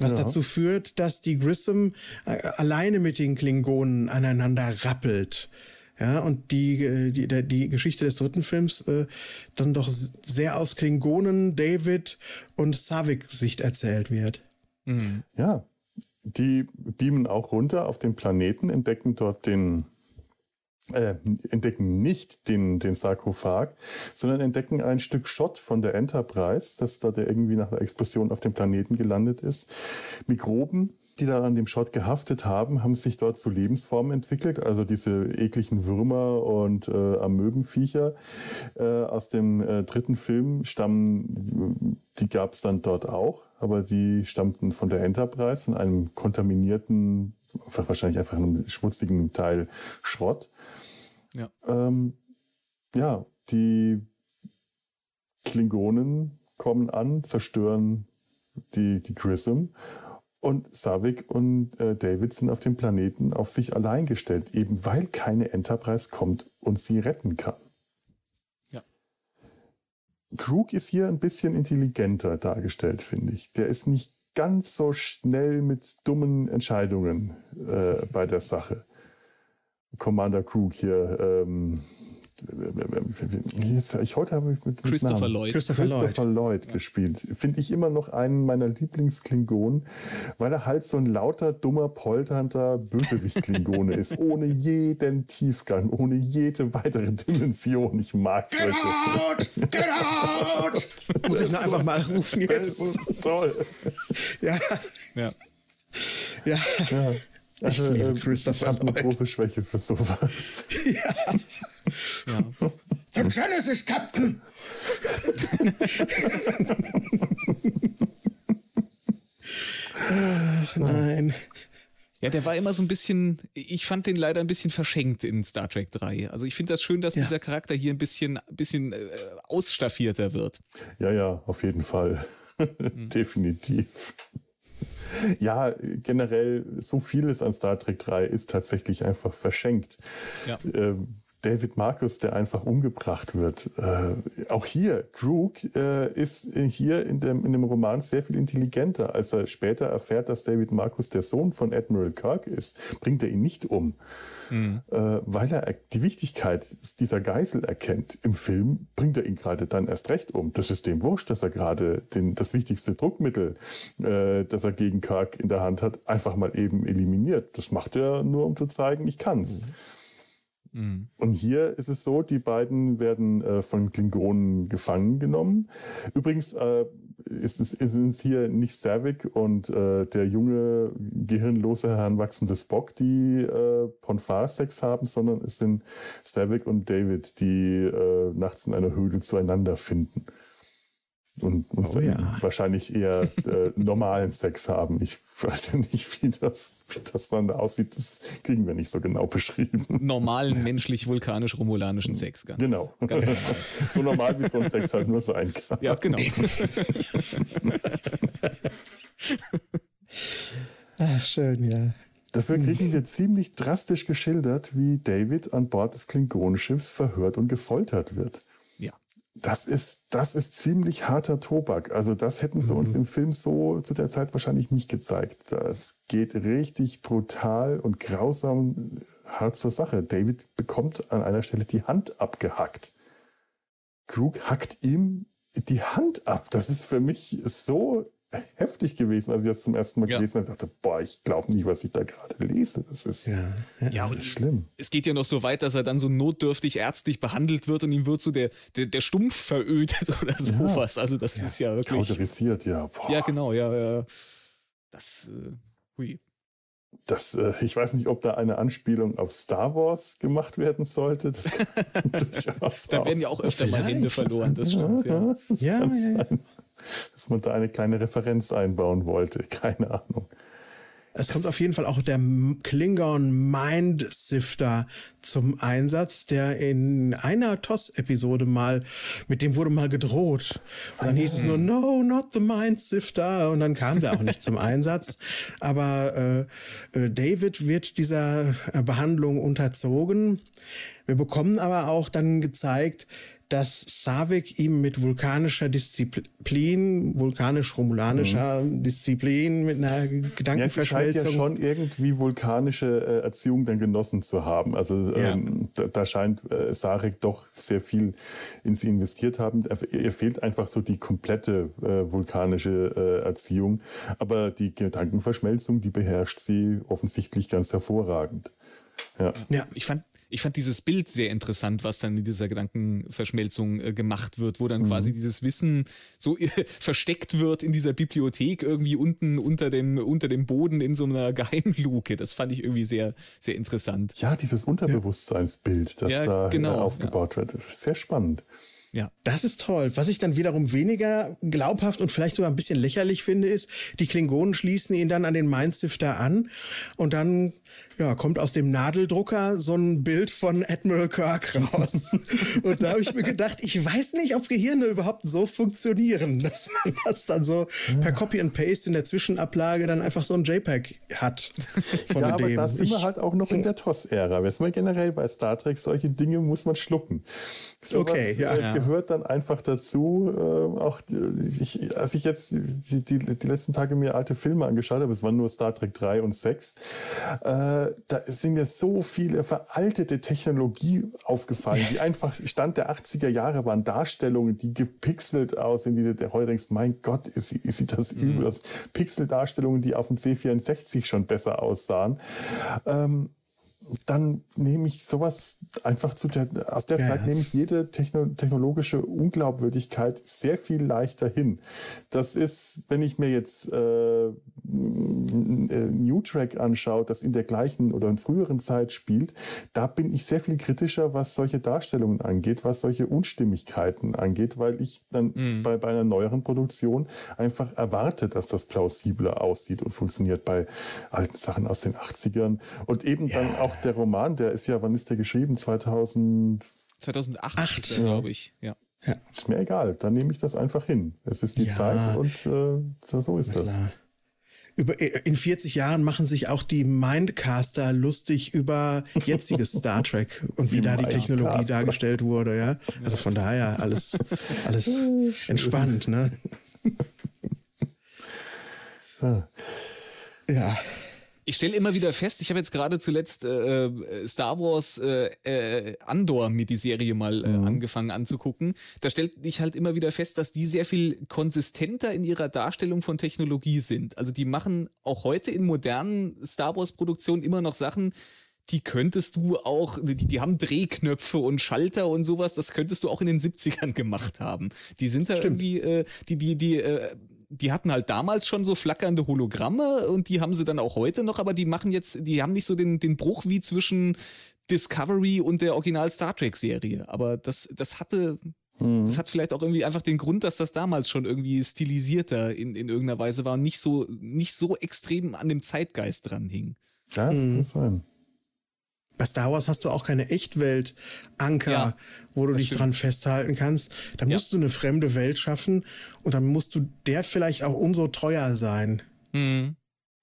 Was ja. dazu führt, dass die Grissom äh, alleine mit den Klingonen aneinander rappelt. Ja, und die, äh, die, die Geschichte des dritten Films äh, dann doch sehr aus Klingonen, David und Savik Sicht erzählt wird. Mhm. Ja, die beamen auch runter auf den Planeten, entdecken dort den äh, entdecken nicht den, den Sarkophag, sondern entdecken ein Stück Schott von der Enterprise, das da der irgendwie nach der Explosion auf dem Planeten gelandet ist. Mikroben, die da an dem Schott gehaftet haben, haben sich dort zu Lebensformen entwickelt, also diese ekligen Würmer und äh, Amöbenviecher äh, aus dem äh, dritten Film stammen, die gab es dann dort auch, aber die stammten von der Enterprise, von einem kontaminierten wahrscheinlich einfach einem schmutzigen Teil Schrott. Ja. Ähm, ja, die Klingonen kommen an, zerstören die, die Grissom und Savik und äh, David sind auf dem Planeten auf sich allein gestellt, eben weil keine Enterprise kommt und sie retten kann. Ja. Krug ist hier ein bisschen intelligenter dargestellt, finde ich. Der ist nicht ganz so schnell mit dummen Entscheidungen äh, bei der Sache. Commander Krug hier, ähm, ich heute habe ich mit, mit Christopher Namen. Lloyd, Christopher, Christopher Lloyd, Lloyd ja. gespielt. Finde ich immer noch einen meiner Lieblingsklingonen, weil er halt so ein lauter, dummer, polternder Bösewicht-Klingone ist, ohne jeden Tiefgang, ohne jede weitere Dimension. Ich mag Get out! Get out! Muss ich noch einfach mal rufen jetzt. Das ist toll. ja. Ja. Ja. ja. Also, ich, äh, ich habe eine große Schwäche für sowas. ja. Ja. The Genesis Captain! Ach nein. Ja, der war immer so ein bisschen, ich fand den leider ein bisschen verschenkt in Star Trek 3. Also ich finde das schön, dass ja. dieser Charakter hier ein bisschen, ein bisschen äh, ausstaffierter wird. Ja, ja, auf jeden Fall. Mhm. Definitiv. Ja, generell so vieles an Star Trek 3 ist tatsächlich einfach verschenkt. Ja. Ähm, David Marcus, der einfach umgebracht wird. Äh, auch hier, Krug äh, ist hier in dem, in dem Roman sehr viel intelligenter. Als er später erfährt, dass David Marcus der Sohn von Admiral Kirk ist, bringt er ihn nicht um, mhm. äh, weil er die Wichtigkeit dieser Geisel erkennt. Im Film bringt er ihn gerade dann erst recht um. Das ist dem wurscht, dass er gerade das wichtigste Druckmittel, äh, das er gegen Kirk in der Hand hat, einfach mal eben eliminiert. Das macht er nur, um zu zeigen, ich kann's. Mhm. Mhm. Und hier ist es so, die beiden werden äh, von Klingonen gefangen genommen. Übrigens äh, ist, ist, ist es hier nicht Savik und äh, der junge, gehirnlose, heranwachsende Spock, die äh, Ponfar-Sex haben, sondern es sind Savik und David, die äh, nachts in einer Höhle zueinander finden und, und oh, ja. wahrscheinlich eher äh, normalen Sex haben. Ich weiß ja nicht, wie das, wie das dann aussieht. Das kriegen wir nicht so genau beschrieben. Normalen menschlich-vulkanisch-romulanischen Sex, ganz. Genau. Ganz normal. so normal wie so ein Sex halt nur sein kann. Ja, genau. Ach, schön, ja. Dafür kriegen wir ziemlich drastisch geschildert, wie David an Bord des Klingonenschiffs verhört und gefoltert wird das ist, das ist ziemlich harter Tobak. Also das hätten sie mhm. uns im Film so zu der Zeit wahrscheinlich nicht gezeigt. Das geht richtig brutal und grausam hart zur Sache. David bekommt an einer Stelle die Hand abgehackt. Krug hackt ihm die Hand ab. Das ist für mich so heftig gewesen, als ich das zum ersten Mal ja. gelesen habe. dachte, boah, ich glaube nicht, was ich da gerade lese. Das ist, ja, ja, das ist schlimm. Es geht ja noch so weit, dass er dann so notdürftig ärztlich behandelt wird und ihm wird so der, der, der Stumpf verödet oder sowas. Ja. Also das ist ja wirklich... Kauterisiert, ja. Boah. Ja, genau, ja. ja. Das, äh, hui. Das, äh, ich weiß nicht, ob da eine Anspielung auf Star Wars gemacht werden sollte. Das da werden ja auch öfter mal Hände verloren, das stimmt. Ja, das ja, ja, ja dass man da eine kleine Referenz einbauen wollte. Keine Ahnung. Es kommt auf jeden Fall auch der Klingon Mind Sifter zum Einsatz, der in einer TOS-Episode mal, mit dem wurde mal gedroht. Und dann hieß es nur, no, not the Mind Sifter. Und dann kam der auch nicht zum Einsatz. Aber äh, äh David wird dieser äh, Behandlung unterzogen. Wir bekommen aber auch dann gezeigt, dass Savik ihm mit vulkanischer Disziplin, vulkanisch-romulanischer mhm. Disziplin, mit einer Gedankenverschmelzung. Ja, scheint ja schon irgendwie vulkanische äh, Erziehung dann genossen zu haben. Also ja. ähm, da, da, scheint äh, Sarek doch sehr viel in sie investiert haben. Ihr fehlt einfach so die komplette äh, vulkanische äh, Erziehung. Aber die Gedankenverschmelzung, die beherrscht sie offensichtlich ganz hervorragend. Ja. ja, ich fand ich fand dieses Bild sehr interessant, was dann in dieser Gedankenverschmelzung äh, gemacht wird, wo dann mhm. quasi dieses Wissen so äh, versteckt wird in dieser Bibliothek irgendwie unten unter dem, unter dem Boden in so einer Geheimluke. Das fand ich irgendwie sehr, sehr interessant. Ja, dieses Unterbewusstseinsbild, das ja, da genau, äh, aufgebaut ja. wird. Sehr spannend. Ja. Das ist toll. Was ich dann wiederum weniger glaubhaft und vielleicht sogar ein bisschen lächerlich finde, ist, die Klingonen schließen ihn dann an den Mindsifter an und dann ja, kommt aus dem Nadeldrucker so ein Bild von Admiral Kirk raus. und da habe ich mir gedacht, ich weiß nicht, ob Gehirne überhaupt so funktionieren, dass man das dann so ja. per Copy and Paste in der Zwischenablage dann einfach so ein JPEG hat. Von ja, dem. aber da sind wir halt auch noch in der TOS-Ära. Wissen wir generell bei Star Trek, solche Dinge muss man schlucken. So okay, ja. Äh, gehört dann einfach dazu. Äh, auch ich, als ich jetzt die, die, die, letzten Tage mir alte Filme angeschaut habe, es waren nur Star Trek 3 und 6, äh, da sind mir so viele veraltete Technologie aufgefallen, die einfach Stand der 80er Jahre waren Darstellungen, die gepixelt aussehen, die du heute denkst, mein Gott, ist, ist das mhm. übel. Pixel-Darstellungen, die auf dem C64 schon besser aussahen. Ähm, dann nehme ich sowas einfach zu der, aus der ja. Zeit nehme ich jede techno, technologische Unglaubwürdigkeit sehr viel leichter hin. Das ist, wenn ich mir jetzt äh, New Track anschaue, das in der gleichen oder in früheren Zeit spielt, da bin ich sehr viel kritischer, was solche Darstellungen angeht, was solche Unstimmigkeiten angeht, weil ich dann mhm. bei, bei einer neueren Produktion einfach erwarte, dass das plausibler aussieht und funktioniert bei alten Sachen aus den 80ern. Und eben ja. dann auch der Roman, der ist ja, wann ist der geschrieben? 2000 2008, glaube ich, ja. ja. Ist mir egal, dann nehme ich das einfach hin. Es ist die ja. Zeit und äh, so ist das. Über, äh, in 40 Jahren machen sich auch die Mindcaster lustig über jetziges Star Trek und wie die da die Technologie dargestellt wurde, ja. Also von daher alles, alles entspannt, ne? ja. Ich stelle immer wieder fest, ich habe jetzt gerade zuletzt äh, äh, Star Wars äh, äh, Andor mir die Serie mal äh, mhm. angefangen anzugucken. Da stellt ich halt immer wieder fest, dass die sehr viel konsistenter in ihrer Darstellung von Technologie sind. Also die machen auch heute in modernen Star Wars Produktionen immer noch Sachen, die könntest du auch, die, die haben Drehknöpfe und Schalter und sowas, das könntest du auch in den 70ern gemacht haben. Die sind da Stimmt. irgendwie, äh, die, die, die, äh, die hatten halt damals schon so flackernde Hologramme und die haben sie dann auch heute noch, aber die machen jetzt, die haben nicht so den, den Bruch wie zwischen Discovery und der Original Star Trek Serie. Aber das, das hatte, mhm. das hat vielleicht auch irgendwie einfach den Grund, dass das damals schon irgendwie stilisierter in, in irgendeiner Weise war und nicht so, nicht so extrem an dem Zeitgeist dran hing. Das mhm. kann sein. Bei Star Wars hast du auch keine Echtwelt-Anker, ja, wo du dich stimmt. dran festhalten kannst. Da ja. musst du eine fremde Welt schaffen und dann musst du der vielleicht auch umso treuer sein. Mhm.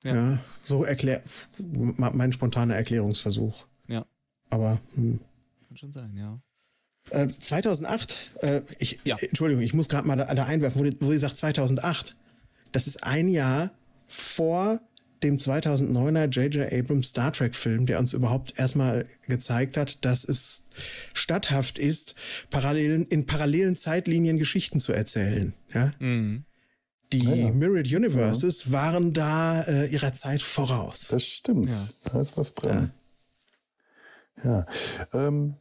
Ja. ja. so erklär mein spontaner Erklärungsversuch. Ja. Aber hm. kann schon sein, ja. Äh, 2008, äh, ich, ja. Entschuldigung, ich muss gerade mal da, da einwerfen, wo, wo ihr sagt 2008. Das ist ein Jahr vor dem 2009er J.J. Abrams Star Trek Film, der uns überhaupt erstmal gezeigt hat, dass es statthaft ist, parallelen, in parallelen Zeitlinien Geschichten zu erzählen. Ja? Mhm. Die ja, ja. Mirrored Universes ja. waren da äh, ihrer Zeit voraus. Das stimmt. Da ist was dran. Ja. Ähm,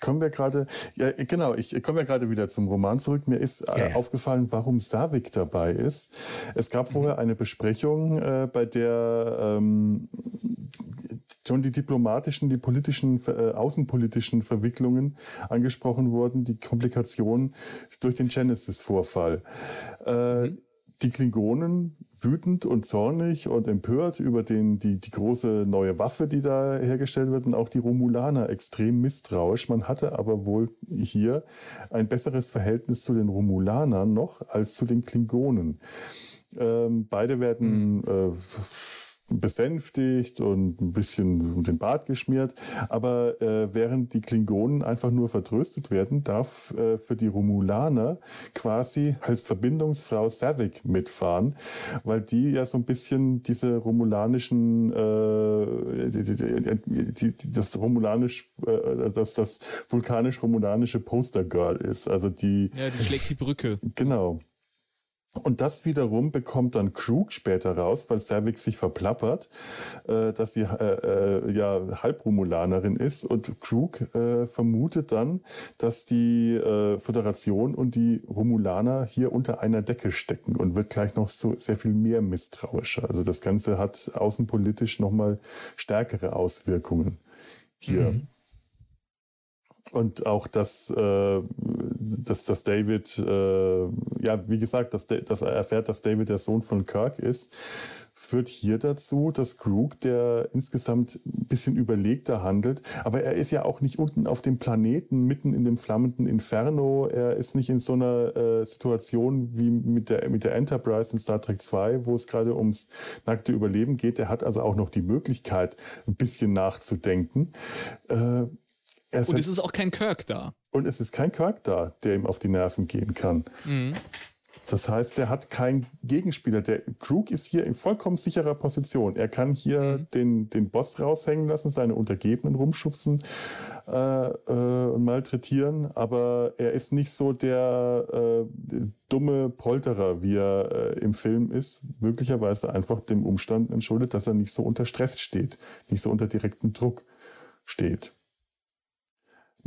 Kommen wir gerade, ja genau, ich komme ja gerade wieder zum Roman zurück. Mir ist äh, ja. aufgefallen, warum Savik dabei ist. Es gab mhm. vorher eine Besprechung, äh, bei der ähm, schon die diplomatischen, die politischen, äh, außenpolitischen Verwicklungen angesprochen wurden, die Komplikationen durch den Genesis-Vorfall. Äh, mhm. Die Klingonen wütend und zornig und empört über den, die, die große neue Waffe, die da hergestellt wird und auch die Romulaner extrem misstrauisch. Man hatte aber wohl hier ein besseres Verhältnis zu den Romulanern noch als zu den Klingonen. Ähm, beide werden mhm. äh, besänftigt und ein bisschen den Bart geschmiert. Aber äh, während die Klingonen einfach nur vertröstet werden, darf äh, für die Romulaner quasi als Verbindungsfrau Savik mitfahren, weil die ja so ein bisschen diese romulanischen, äh, die, die, die, das romulanisch, äh, das, das vulkanisch-romulanische Poster-Girl ist. Also die. Ja, die schlägt die Brücke. Genau. Und das wiederum bekommt dann Krug später raus, weil Cervix sich verplappert, äh, dass sie äh, äh, ja Halbromulanerin ist. Und Krug äh, vermutet dann, dass die äh, Föderation und die Romulaner hier unter einer Decke stecken und wird gleich noch so sehr viel mehr misstrauischer. Also das Ganze hat außenpolitisch nochmal stärkere Auswirkungen hier. Mhm. Und auch, dass, äh, dass, dass David, äh, ja, wie gesagt, dass, dass er erfährt, dass David der Sohn von Kirk ist, führt hier dazu, dass Krug, der insgesamt ein bisschen überlegter handelt, aber er ist ja auch nicht unten auf dem Planeten, mitten in dem flammenden Inferno. Er ist nicht in so einer äh, Situation wie mit der, mit der Enterprise in Star Trek 2, wo es gerade ums nackte Überleben geht. Er hat also auch noch die Möglichkeit, ein bisschen nachzudenken. Äh, und es ist auch kein Kirk da. Und es ist kein Kirk da, der ihm auf die Nerven gehen kann. Mhm. Das heißt, der hat keinen Gegenspieler. Der Krug ist hier in vollkommen sicherer Position. Er kann hier mhm. den, den Boss raushängen lassen, seine Untergebenen rumschubsen äh, äh, und malträtieren, aber er ist nicht so der äh, dumme Polterer, wie er äh, im Film ist. Möglicherweise einfach dem Umstand entschuldet, dass er nicht so unter Stress steht, nicht so unter direktem Druck steht.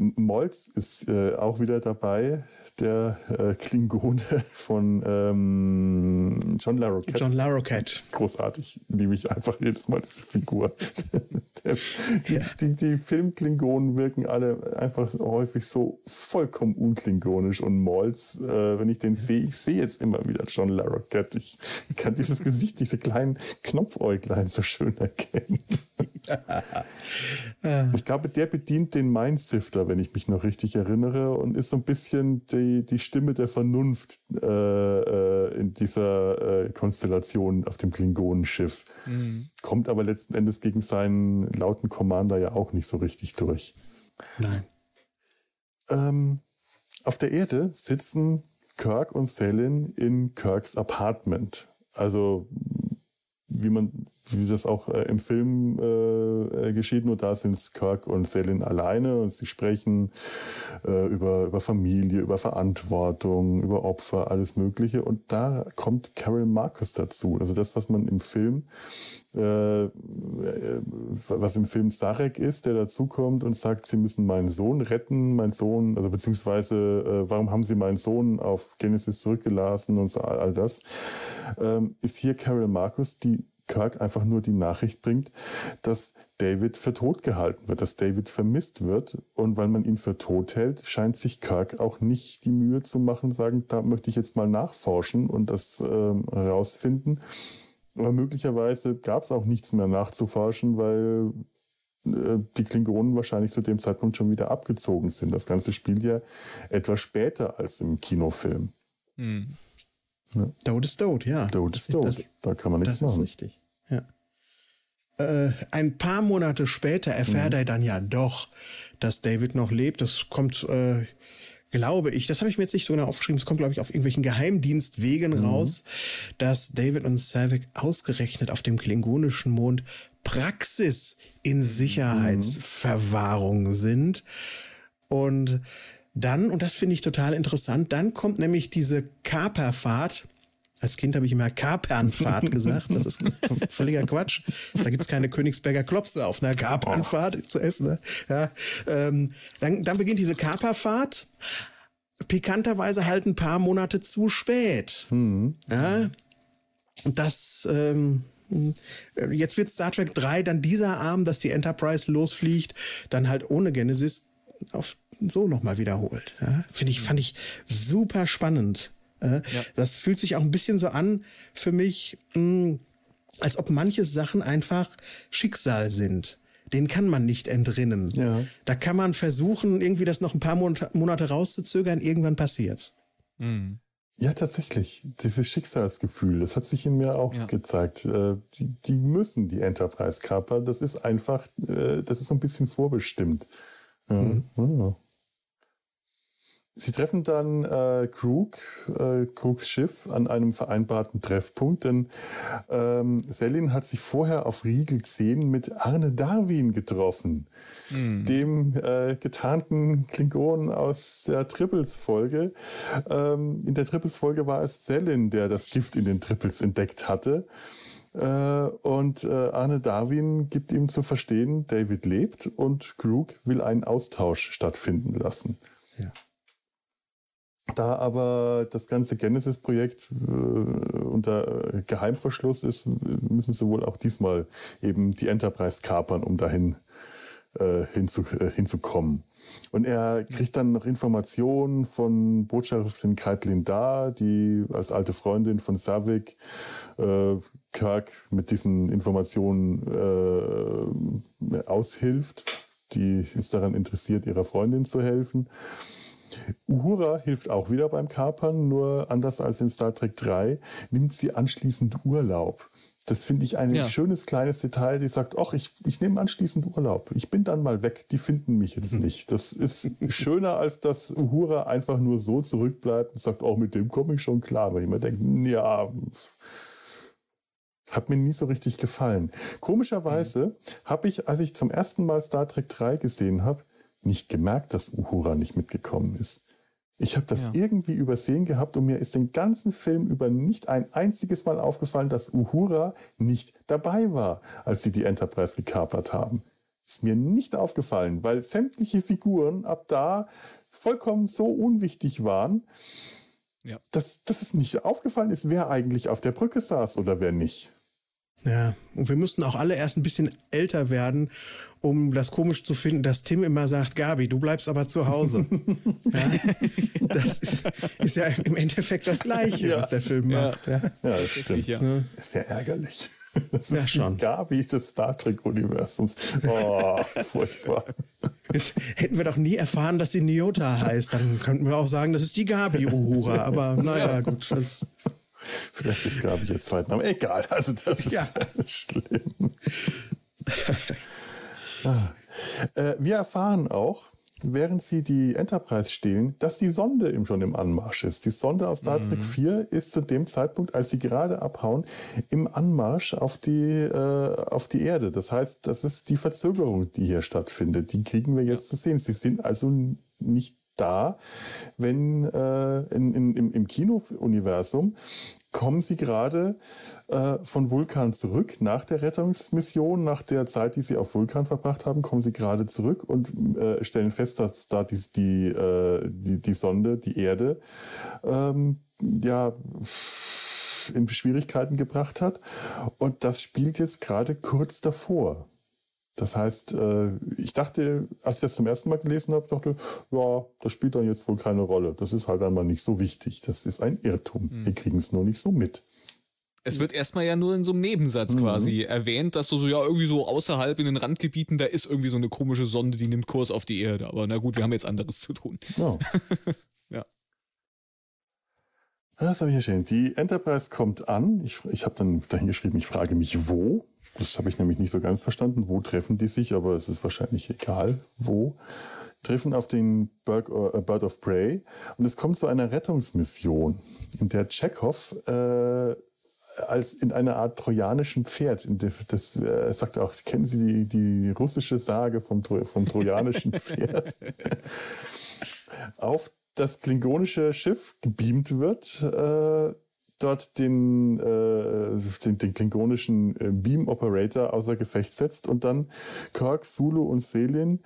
Molz ist äh, auch wieder dabei, der äh, Klingone von ähm, John Larroquette. John Larroquette. Großartig, liebe ich einfach jedes Mal diese Figur. der, die, ja. die, die Filmklingonen wirken alle einfach häufig so vollkommen unklingonisch und Molz, äh, wenn ich den sehe, ich sehe jetzt immer wieder John Larroquette. Ich kann dieses Gesicht, diese kleinen Knopfäuglein so schön erkennen. ich glaube, der bedient den Mindsifter, wenn ich mich noch richtig erinnere, und ist so ein bisschen die, die Stimme der Vernunft äh, äh, in dieser äh, Konstellation auf dem Klingonenschiff. Mhm. Kommt aber letzten Endes gegen seinen lauten Commander ja auch nicht so richtig durch. Nein. Ähm, auf der Erde sitzen Kirk und Selin in Kirks Apartment. Also wie man, wie das auch äh, im Film äh, äh geschieht, nur da sind Kirk und Selin alleine und sie sprechen äh, über, über Familie, über Verantwortung, über Opfer, alles Mögliche. Und da kommt Carol Marcus dazu. Also das, was man im Film, was im Film Sarek ist, der dazukommt und sagt, sie müssen meinen Sohn retten, mein Sohn, also beziehungsweise äh, warum haben sie meinen Sohn auf Genesis zurückgelassen und so all, das, ähm, ist hier Carol Marcus, die Kirk einfach nur die Nachricht bringt, dass David für tot gehalten wird, dass David vermisst wird. Und weil man ihn für tot hält, scheint sich Kirk auch nicht die Mühe zu machen, sagen, da möchte ich jetzt mal nachforschen und das äh, rausfinden. Aber möglicherweise gab es auch nichts mehr nachzuforschen, weil äh, die Klingonen wahrscheinlich zu dem Zeitpunkt schon wieder abgezogen sind. Das Ganze spielt ja etwas später als im Kinofilm. Mhm. Ja. Dode ist tot, ja. Dode ist tot. Da kann man nichts das machen. Das ist richtig. Ja. Äh, ein paar Monate später erfährt mhm. er dann ja doch, dass David noch lebt. Das kommt, äh, glaube ich, das habe ich mir jetzt nicht so genau aufgeschrieben, das kommt, glaube ich, auf irgendwelchen Geheimdienstwegen mhm. raus, dass David und Savik ausgerechnet auf dem klingonischen Mond Praxis in Sicherheitsverwahrung mhm. sind. Und dann, und das finde ich total interessant, dann kommt nämlich diese Kaperfahrt. Als Kind habe ich immer Kapernfahrt gesagt. Das ist völliger Quatsch. Da gibt es keine Königsberger Klopse auf einer Kapernfahrt zu essen. Ne? Ja, ähm, dann, dann beginnt diese Kaperfahrt. Pikanterweise halt ein paar Monate zu spät. Mhm. Ja, das, ähm, jetzt wird Star Trek 3 dann dieser Arm, dass die Enterprise losfliegt, dann halt ohne Genesis auf so nochmal wiederholt. Ja? Finde ich, fand ich super spannend. Äh, ja. Das fühlt sich auch ein bisschen so an für mich, mh, hm, als ob manche Sachen einfach Schicksal sind. Den kann man nicht entrinnen. Ja. Da kann man versuchen, irgendwie das noch ein paar Monate rauszuzögern. Irgendwann passiert's. Mhm. Ja, tatsächlich. Dieses Schicksalsgefühl, das hat sich in mir auch ja. gezeigt. Äh, die, die, müssen die Enterprise kapern. Das ist einfach, äh, das ist so ein bisschen vorbestimmt. Mhm. Sie treffen dann äh, Krug, äh, Krugs Schiff, an einem vereinbarten Treffpunkt, denn ähm, Selin hat sich vorher auf Riegel 10 mit Arne Darwin getroffen, mhm. dem äh, getarnten Klingon aus der Triples-Folge. Ähm, in der Triples-Folge war es Selin, der das Gift in den Triples entdeckt hatte. Äh, und äh, Arne Darwin gibt ihm zu verstehen, David lebt und Krug will einen Austausch stattfinden lassen. Ja. Da aber das ganze Genesis-Projekt äh, unter Geheimverschluss ist, müssen sie wohl auch diesmal eben die Enterprise kapern, um dahin äh, hinzu, äh, hinzukommen. Und er kriegt dann noch Informationen von Botschafterin Kaitlin Da, die als alte Freundin von Savik äh, Kirk mit diesen Informationen äh, aushilft. Die ist daran interessiert, ihrer Freundin zu helfen. Uhura hilft auch wieder beim Kapern, nur anders als in Star Trek 3 nimmt sie anschließend Urlaub. Das finde ich ein ja. schönes kleines Detail, die sagt, ach, ich, ich nehme anschließend Urlaub. Ich bin dann mal weg, die finden mich jetzt mhm. nicht. Das ist schöner, als dass Uhura einfach nur so zurückbleibt und sagt, auch oh, mit dem komme ich schon klar. Weil ich mir denke, ja, hat mir nie so richtig gefallen. Komischerweise mhm. habe ich, als ich zum ersten Mal Star Trek 3 gesehen habe, nicht gemerkt, dass Uhura nicht mitgekommen ist. Ich habe das ja. irgendwie übersehen gehabt und mir ist den ganzen Film über nicht ein einziges Mal aufgefallen, dass Uhura nicht dabei war, als sie die Enterprise gekapert haben. Ist mir nicht aufgefallen, weil sämtliche Figuren ab da vollkommen so unwichtig waren, ja. dass, dass es nicht aufgefallen ist, wer eigentlich auf der Brücke saß oder wer nicht. Ja, und wir mussten auch alle erst ein bisschen älter werden, um das komisch zu finden, dass Tim immer sagt, Gabi, du bleibst aber zu Hause. ja, das ist, ist, ja im Endeffekt das Gleiche, ja. was der Film macht. Ja, ja das stimmt. Ja. Ist ja ärgerlich. Das ja, ist schon. Gabi des Star Trek-Universums. Oh, furchtbar. hätten wir doch nie erfahren, dass sie Nyota heißt. Dann könnten wir auch sagen, das ist die Gabi Uhura. Aber naja, gut. Das Vielleicht ist Gabi jetzt Zweitname. Egal, also das ist ja. schlimm. ah. äh, wir erfahren auch, während sie die Enterprise stehlen, dass die Sonde eben schon im Anmarsch ist. Die Sonde aus Star Trek mhm. 4 ist zu dem Zeitpunkt, als sie gerade abhauen, im Anmarsch auf die, äh, auf die Erde. Das heißt, das ist die Verzögerung, die hier stattfindet. Die kriegen wir jetzt ja. zu sehen. Sie sind also nicht da, wenn äh, in, in, im, im Kino-Universum kommen sie gerade äh, von Vulkan zurück nach der Rettungsmission, nach der Zeit, die sie auf Vulkan verbracht haben, kommen sie gerade zurück und äh, stellen fest, dass da die, die, äh, die, die Sonde, die Erde, ähm, ja, in Schwierigkeiten gebracht hat. Und das spielt jetzt gerade kurz davor. Das heißt, äh, ich dachte, als ich das zum ersten Mal gelesen habe, dachte, ja, das spielt dann jetzt wohl keine Rolle. Das ist halt einmal nicht so wichtig. Das ist ein Irrtum. Mhm. Wir kriegen es nur nicht so mit. Es wird erstmal ja nur in so einem Nebensatz mhm. quasi erwähnt, dass so, so, ja, irgendwie so außerhalb in den Randgebieten, da ist irgendwie so eine komische Sonde, die nimmt Kurs auf die Erde. Aber na gut, wir haben jetzt anderes zu tun. Ja. ja. Das habe ich hier stehen. Die Enterprise kommt an. Ich, ich habe dann dahin geschrieben, ich frage mich, wo. Das habe ich nämlich nicht so ganz verstanden. Wo treffen die sich? Aber es ist wahrscheinlich egal, wo. Treffen auf den Bird, Bird of Prey. Und es kommt zu einer Rettungsmission, in der Chekhov äh, als in einer Art trojanischen Pferd. Das äh, sagt auch, kennen Sie die, die russische Sage vom, vom trojanischen Pferd? auf das klingonische Schiff gebeamt wird. Äh, dort den, äh, den, den, klingonischen äh, Beam Operator außer Gefecht setzt und dann Kirk, Sulu und Selin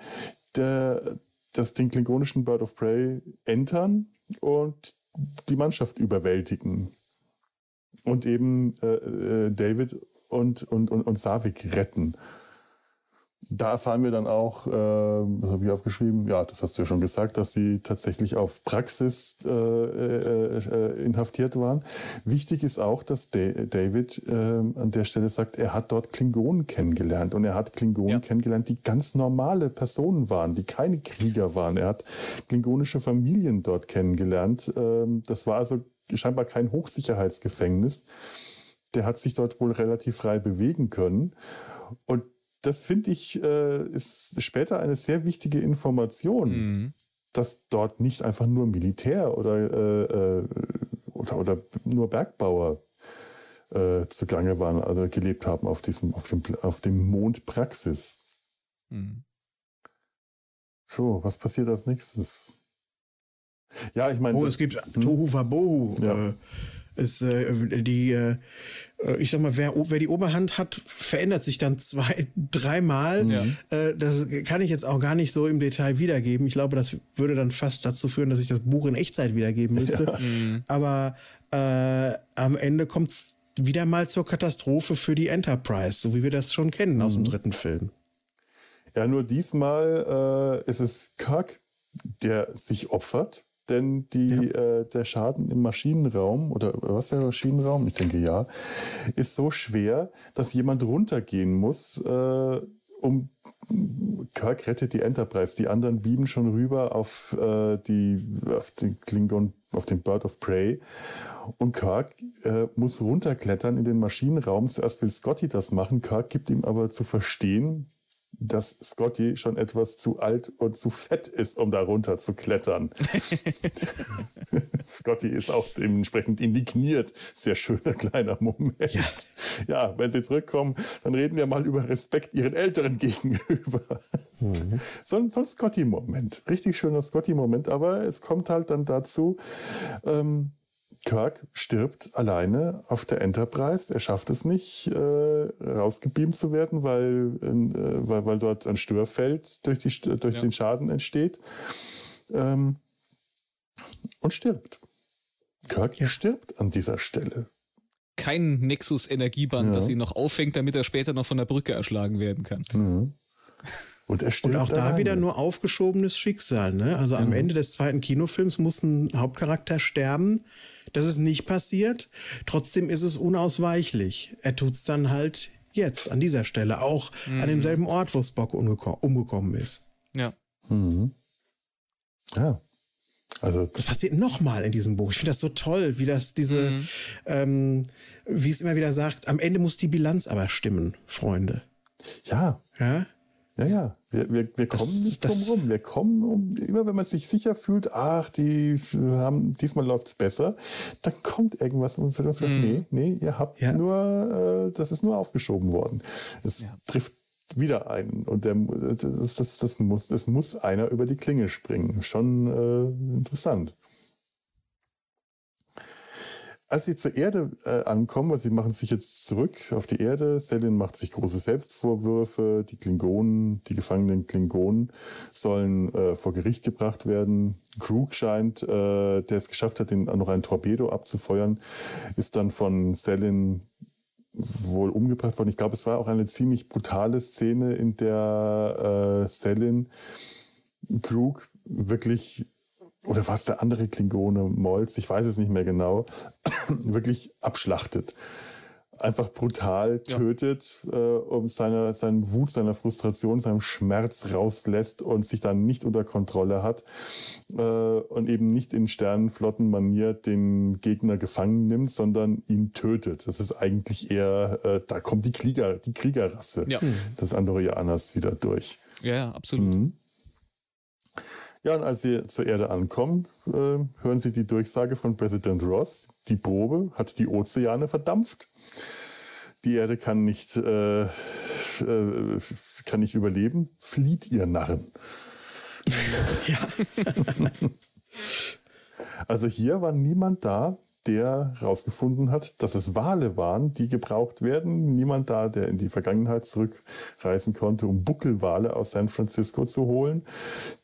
der, das, den klingonischen Bird of Prey entern und die Mannschaft überwältigen. Und eben äh, äh David und, und, und, und Savik retten. Da erfahren wir dann auch, äh, was habe ich aufgeschrieben? Ja, das hast du ja schon gesagt, dass sie tatsächlich auf Praxis äh, äh, äh, inhaftiert waren. Wichtig ist auch, dass David äh, an der Stelle sagt, er hat dort Klingonen kennengelernt und er hat Klingonen ja. kennengelernt, die ganz normale Personen waren, die keine Krieger waren. Er hat klingonische Familien dort kennengelernt. Ähm, das war also scheinbar kein Hochsicherheitsgefängnis. Der hat sich dort wohl relativ frei bewegen können. Und das finde ich, äh, ist später eine sehr wichtige Information, mhm. dass dort nicht einfach nur Militär oder, äh, äh oder, oder, nur Bergbauer äh, zugange waren, also gelebt haben auf diesem, auf dem, auf dem Mond Praxis. Mhm. So, was passiert als nächstes? Ja, ich meine. Oh, es gibt hm? Tohu Wabohu. Ja. Äh, ist, äh, die, äh, äh, ich sag mal, wer, wer die Oberhand hat, verändert sich dann zwei, dreimal. Ja. Äh, das kann ich jetzt auch gar nicht so im Detail wiedergeben. Ich glaube, das würde dann fast dazu führen, dass ich das Buch in Echtzeit wiedergeben müsste. Ja. Mhm. Aber äh, am Ende kommt es wieder mal zur Katastrophe für die Enterprise, so wie wir das schon kennen aus dem mhm. dritten Film. Ja, nur diesmal äh, ist es Kirk, der sich opfert denn die, ja. äh, der Schaden im Maschinenraum oder was der Maschinenraum, ich denke ja, ist so schwer, dass jemand runtergehen muss, äh, um Kirk rettet die Enterprise. Die anderen bieben schon rüber auf, äh, die, auf den Klingon, auf den Bird of Prey. Und Kirk äh, muss runterklettern in den Maschinenraum. Zuerst will Scotty das machen. Kirk gibt ihm aber zu verstehen, dass Scotty schon etwas zu alt und zu fett ist, um da runter zu klettern. Scotty ist auch dementsprechend indigniert. Sehr schöner kleiner Moment. Ja. ja. wenn sie zurückkommen, dann reden wir mal über Respekt ihren Älteren gegenüber. Mhm. So, so ein Scotty-Moment. Richtig schöner Scotty-Moment, aber es kommt halt dann dazu, ähm, Kirk stirbt alleine auf der Enterprise. Er schafft es nicht, äh, rausgebeamt zu werden, weil, äh, weil, weil dort ein Störfeld durch, die, durch ja. den Schaden entsteht. Ähm, und stirbt. Kirk ja. stirbt an dieser Stelle. Kein Nexus-Energieband, ja. das ihn noch auffängt, damit er später noch von der Brücke erschlagen werden kann. Mhm. Und, er und auch da wieder nur aufgeschobenes Schicksal. Ne? Also am. Ende des zweiten Kinofilms muss ein Hauptcharakter sterben. Das ist nicht passiert. Trotzdem ist es unausweichlich. Er tut's dann halt jetzt, an dieser Stelle. Auch mhm. an demselben Ort, wo Spock umgekommen ist. Ja. Mhm. Ja. Also das passiert nochmal in diesem Buch. Ich finde das so toll, wie das diese, mhm. ähm, wie es immer wieder sagt, am Ende muss die Bilanz aber stimmen, Freunde. Ja. Ja. Ja, ja, wir, wir, wir kommen das, nicht drum rum. Wir kommen, um, immer wenn man sich sicher fühlt, ach, die haben, diesmal läuft's besser, dann kommt irgendwas und uns wird sagt, mm. nee, nee, ihr habt ja. nur, äh, das ist nur aufgeschoben worden. Es ja. trifft wieder einen und der, das, das, das, muss, das muss einer über die Klinge springen. Schon äh, interessant als sie zur Erde äh, ankommen, weil sie machen sich jetzt zurück auf die Erde, Selin macht sich große Selbstvorwürfe, die Klingonen, die gefangenen Klingonen sollen äh, vor Gericht gebracht werden. Krug scheint, äh, der es geschafft hat, den, noch ein Torpedo abzufeuern, ist dann von Selin wohl umgebracht worden. Ich glaube, es war auch eine ziemlich brutale Szene, in der äh, Selin Krug wirklich oder was der andere Klingone, Molz, ich weiß es nicht mehr genau, wirklich abschlachtet. Einfach brutal tötet, ja. äh, um seine, seinen Wut, seiner Frustration, seinem Schmerz rauslässt und sich dann nicht unter Kontrolle hat äh, und eben nicht in Sternenflottenmanier den Gegner gefangen nimmt, sondern ihn tötet. Das ist eigentlich eher, äh, da kommt die Krieger, die Kriegerrasse ja. des Andorianers wieder durch. Ja, ja absolut. Mhm. Ja, und als sie zur Erde ankommen, äh, hören sie die Durchsage von Präsident Ross. Die Probe hat die Ozeane verdampft. Die Erde kann nicht, äh, äh, kann nicht überleben. Flieht ihr Narren. Ja. also hier war niemand da, der herausgefunden hat, dass es Wale waren, die gebraucht werden. Niemand da, der in die Vergangenheit zurückreisen konnte, um Buckelwale aus San Francisco zu holen.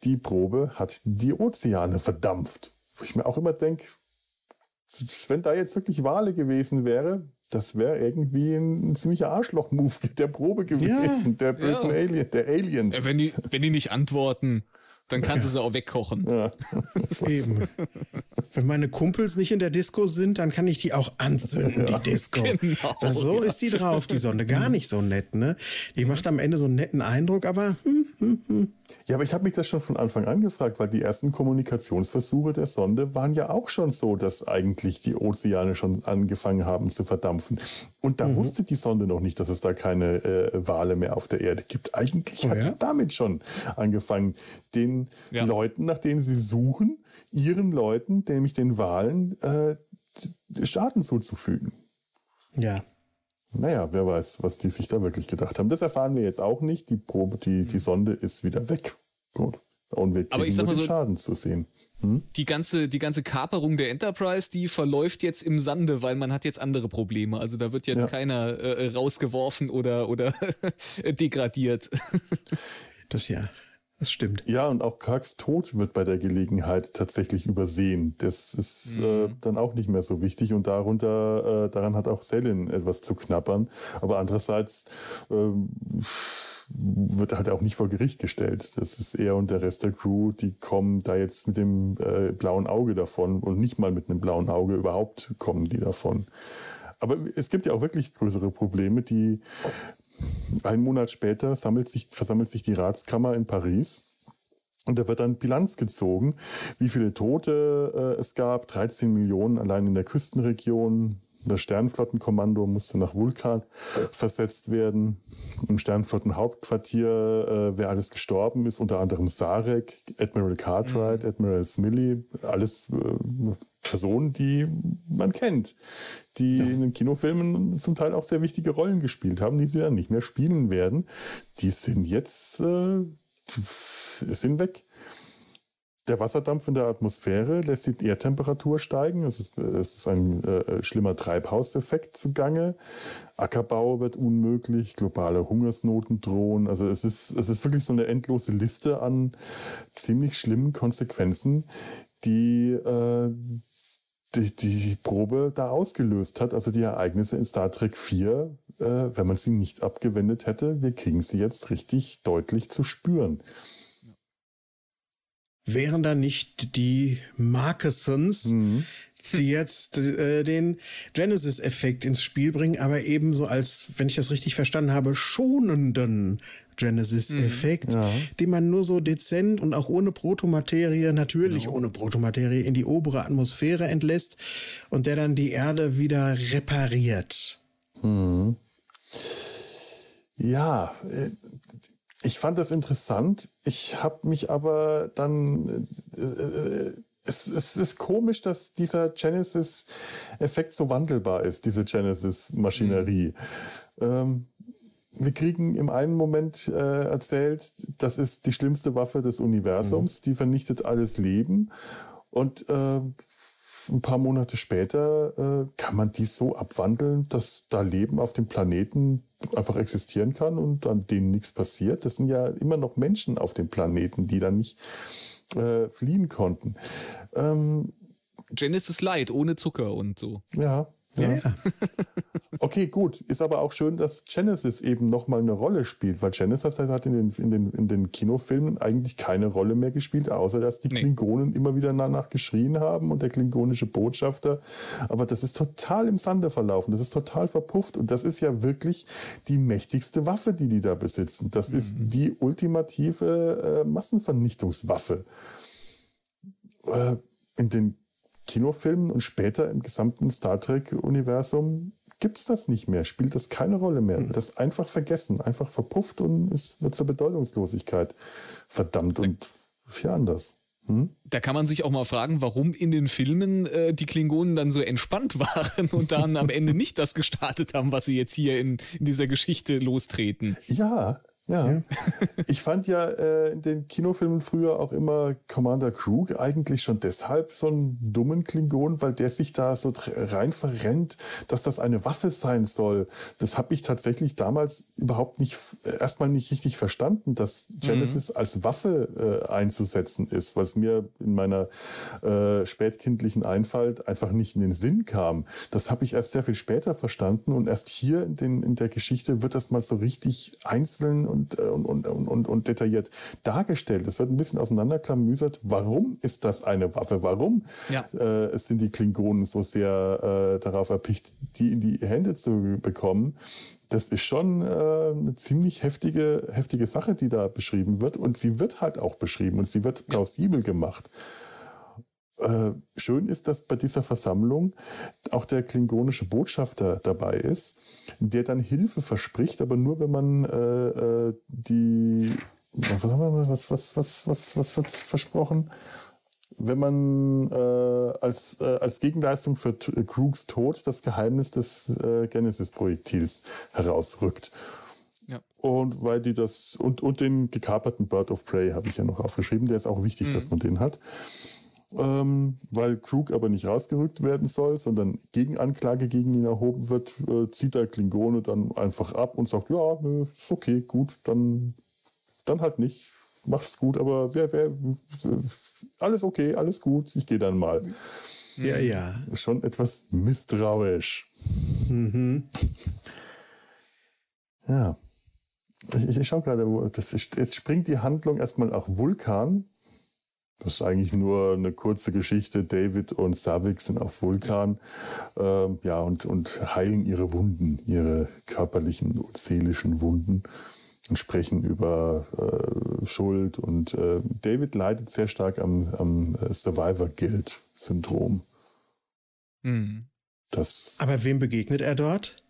Die Probe hat die Ozeane verdampft. Wo ich mir auch immer denke, wenn da jetzt wirklich Wale gewesen wäre, das wäre irgendwie ein, ein ziemlicher Arschloch-Move der Probe gewesen, ja, der bösen ja. Alien, der Aliens. Wenn die, wenn die nicht antworten, dann kannst du sie auch wegkochen. Ja. Eben. Wenn meine Kumpels nicht in der Disco sind, dann kann ich die auch anzünden, ja. die Disco. Genau, also so ja. ist die drauf, die Sonne. Gar nicht so nett, ne? Die macht am Ende so einen netten Eindruck, aber hm, hm, hm. Ja, aber ich habe mich das schon von Anfang an gefragt, weil die ersten Kommunikationsversuche der Sonde waren ja auch schon so, dass eigentlich die Ozeane schon angefangen haben zu verdampfen. Und da mhm. wusste die Sonde noch nicht, dass es da keine äh, Wale mehr auf der Erde gibt. Eigentlich oh, hat ja? damit schon angefangen, den ja. Leuten, nach denen sie suchen, ihren Leuten, nämlich den Walen, äh, Schaden zuzufügen. Ja. Naja, wer weiß, was die sich da wirklich gedacht haben. Das erfahren wir jetzt auch nicht. Die Probe, die, die hm. Sonde ist wieder weg. Gut. Und wir kriegen nur den so, Schaden zu sehen. Hm? Die ganze, die ganze Kaperung der Enterprise, die verläuft jetzt im Sande, weil man hat jetzt andere Probleme. Also da wird jetzt ja. keiner äh, rausgeworfen oder, oder degradiert. Das ja. Das stimmt. Ja, und auch Kirks Tod wird bei der Gelegenheit tatsächlich übersehen. Das ist äh, mhm. äh, dann auch nicht mehr so wichtig und darunter, äh, daran hat auch Selin etwas zu knappern. Aber andererseits äh, wird er halt auch nicht vor Gericht gestellt. Das ist er und der Rest der Crew, die kommen da jetzt mit dem äh, blauen Auge davon und nicht mal mit einem blauen Auge überhaupt kommen die davon. Aber es gibt ja auch wirklich größere Probleme, die einen Monat später sich, versammelt sich die Ratskammer in Paris. Und da wird dann Bilanz gezogen, wie viele Tote äh, es gab, 13 Millionen allein in der Küstenregion, das Sternflottenkommando musste nach Vulkan versetzt werden. Im Sternflottenhauptquartier, äh, wer alles gestorben ist, unter anderem Sarek, Admiral Cartwright, mhm. Admiral Smiley, alles äh, Personen, die man kennt, die ja. in den Kinofilmen zum Teil auch sehr wichtige Rollen gespielt haben, die sie dann nicht mehr spielen werden. Die sind jetzt äh, sind weg. Der Wasserdampf in der Atmosphäre lässt die Erdtemperatur steigen. Es ist, es ist ein äh, schlimmer Treibhauseffekt zugange. Ackerbau wird unmöglich, globale Hungersnoten drohen. Also es ist, es ist wirklich so eine endlose Liste an ziemlich schlimmen Konsequenzen, die äh, die, die Probe da ausgelöst hat. Also die Ereignisse in Star Trek 4, äh, wenn man sie nicht abgewendet hätte, wir kriegen sie jetzt richtig deutlich zu spüren wären da nicht die Markesons, mhm. die jetzt äh, den Genesis-Effekt ins Spiel bringen, aber ebenso als, wenn ich das richtig verstanden habe, schonenden Genesis-Effekt, mhm. ja. den man nur so dezent und auch ohne Protomaterie, natürlich genau. ohne Protomaterie, in die obere Atmosphäre entlässt und der dann die Erde wieder repariert. Mhm. Ja, äh, ich fand das interessant. Ich habe mich aber dann. Äh, äh, es, es ist komisch, dass dieser Genesis-Effekt so wandelbar ist, diese Genesis-Maschinerie. Mhm. Ähm, wir kriegen im einen Moment äh, erzählt, das ist die schlimmste Waffe des Universums, mhm. die vernichtet alles Leben. Und äh, ein paar Monate später äh, kann man dies so abwandeln, dass da Leben auf dem Planeten einfach existieren kann und an denen nichts passiert. Das sind ja immer noch Menschen auf dem Planeten, die dann nicht äh, fliehen konnten. Ähm, Genesis Light ohne Zucker und so. Ja, ja. ja. Okay, gut. Ist aber auch schön, dass Genesis eben nochmal eine Rolle spielt, weil Genesis hat in den, in, den, in den Kinofilmen eigentlich keine Rolle mehr gespielt, außer dass die nee. Klingonen immer wieder danach geschrien haben und der klingonische Botschafter. Aber das ist total im Sande verlaufen. Das ist total verpufft und das ist ja wirklich die mächtigste Waffe, die die da besitzen. Das mhm. ist die ultimative äh, Massenvernichtungswaffe. Äh, in den Kinofilmen und später im gesamten Star Trek-Universum gibt es das nicht mehr, spielt das keine Rolle mehr. Mhm. Das einfach vergessen, einfach verpufft und es wird zur Bedeutungslosigkeit verdammt und ja anders. Hm? Da kann man sich auch mal fragen, warum in den Filmen äh, die Klingonen dann so entspannt waren und dann am Ende nicht das gestartet haben, was sie jetzt hier in, in dieser Geschichte lostreten. Ja, ja. ich fand ja äh, in den Kinofilmen früher auch immer Commander Krug eigentlich schon deshalb so einen dummen Klingon, weil der sich da so rein verrennt, dass das eine Waffe sein soll. Das habe ich tatsächlich damals überhaupt nicht, äh, erstmal nicht richtig verstanden, dass Genesis mhm. als Waffe äh, einzusetzen ist, was mir in meiner äh, spätkindlichen Einfalt einfach nicht in den Sinn kam. Das habe ich erst sehr viel später verstanden und erst hier in, den, in der Geschichte wird das mal so richtig einzeln und und, und, und, und, detailliert dargestellt. Es wird ein bisschen auseinanderklamüsert. Warum ist das eine Waffe? Warum ja. äh, sind die Klingonen so sehr äh, darauf erpicht, die in die Hände zu bekommen? Das ist schon äh, eine ziemlich heftige, heftige Sache, die da beschrieben wird. Und sie wird halt auch beschrieben und sie wird plausibel ja. gemacht. Äh, schön ist, dass bei dieser Versammlung auch der klingonische Botschafter dabei ist, der dann Hilfe verspricht, aber nur wenn man äh, äh die was haben wir was was was was was wird versprochen? Wenn man äh, als, äh, als Gegenleistung für äh, Krooks Tod das Geheimnis des äh, Genesis-Projektils herausrückt. Ja. Und weil die das und, und den gekaperten Bird of Prey habe ich ja noch aufgeschrieben, der ist auch wichtig, mhm. dass man den hat ähm, weil Krug aber nicht rausgerückt werden soll, sondern Gegenanklage gegen ihn erhoben wird, äh, zieht der Klingone dann einfach ab und sagt, ja, nö, okay, gut, dann, dann halt nicht, mach's gut, aber wer, wer, alles okay, alles gut, ich gehe dann mal. Ja, ja. Schon etwas misstrauisch. Mhm. Ja. Ich, ich, ich schaue gerade, jetzt springt die Handlung erstmal auf Vulkan Das ist eigentlich nur eine kurze Geschichte. David und Savik sind auf Vulkan äh, ja, und, und heilen ihre Wunden, ihre körperlichen und seelischen Wunden und sprechen über äh, Schuld. Und äh, David leidet sehr stark am, am Survivor-Guild-Syndrom. Mhm. Das Aber wem begegnet er dort?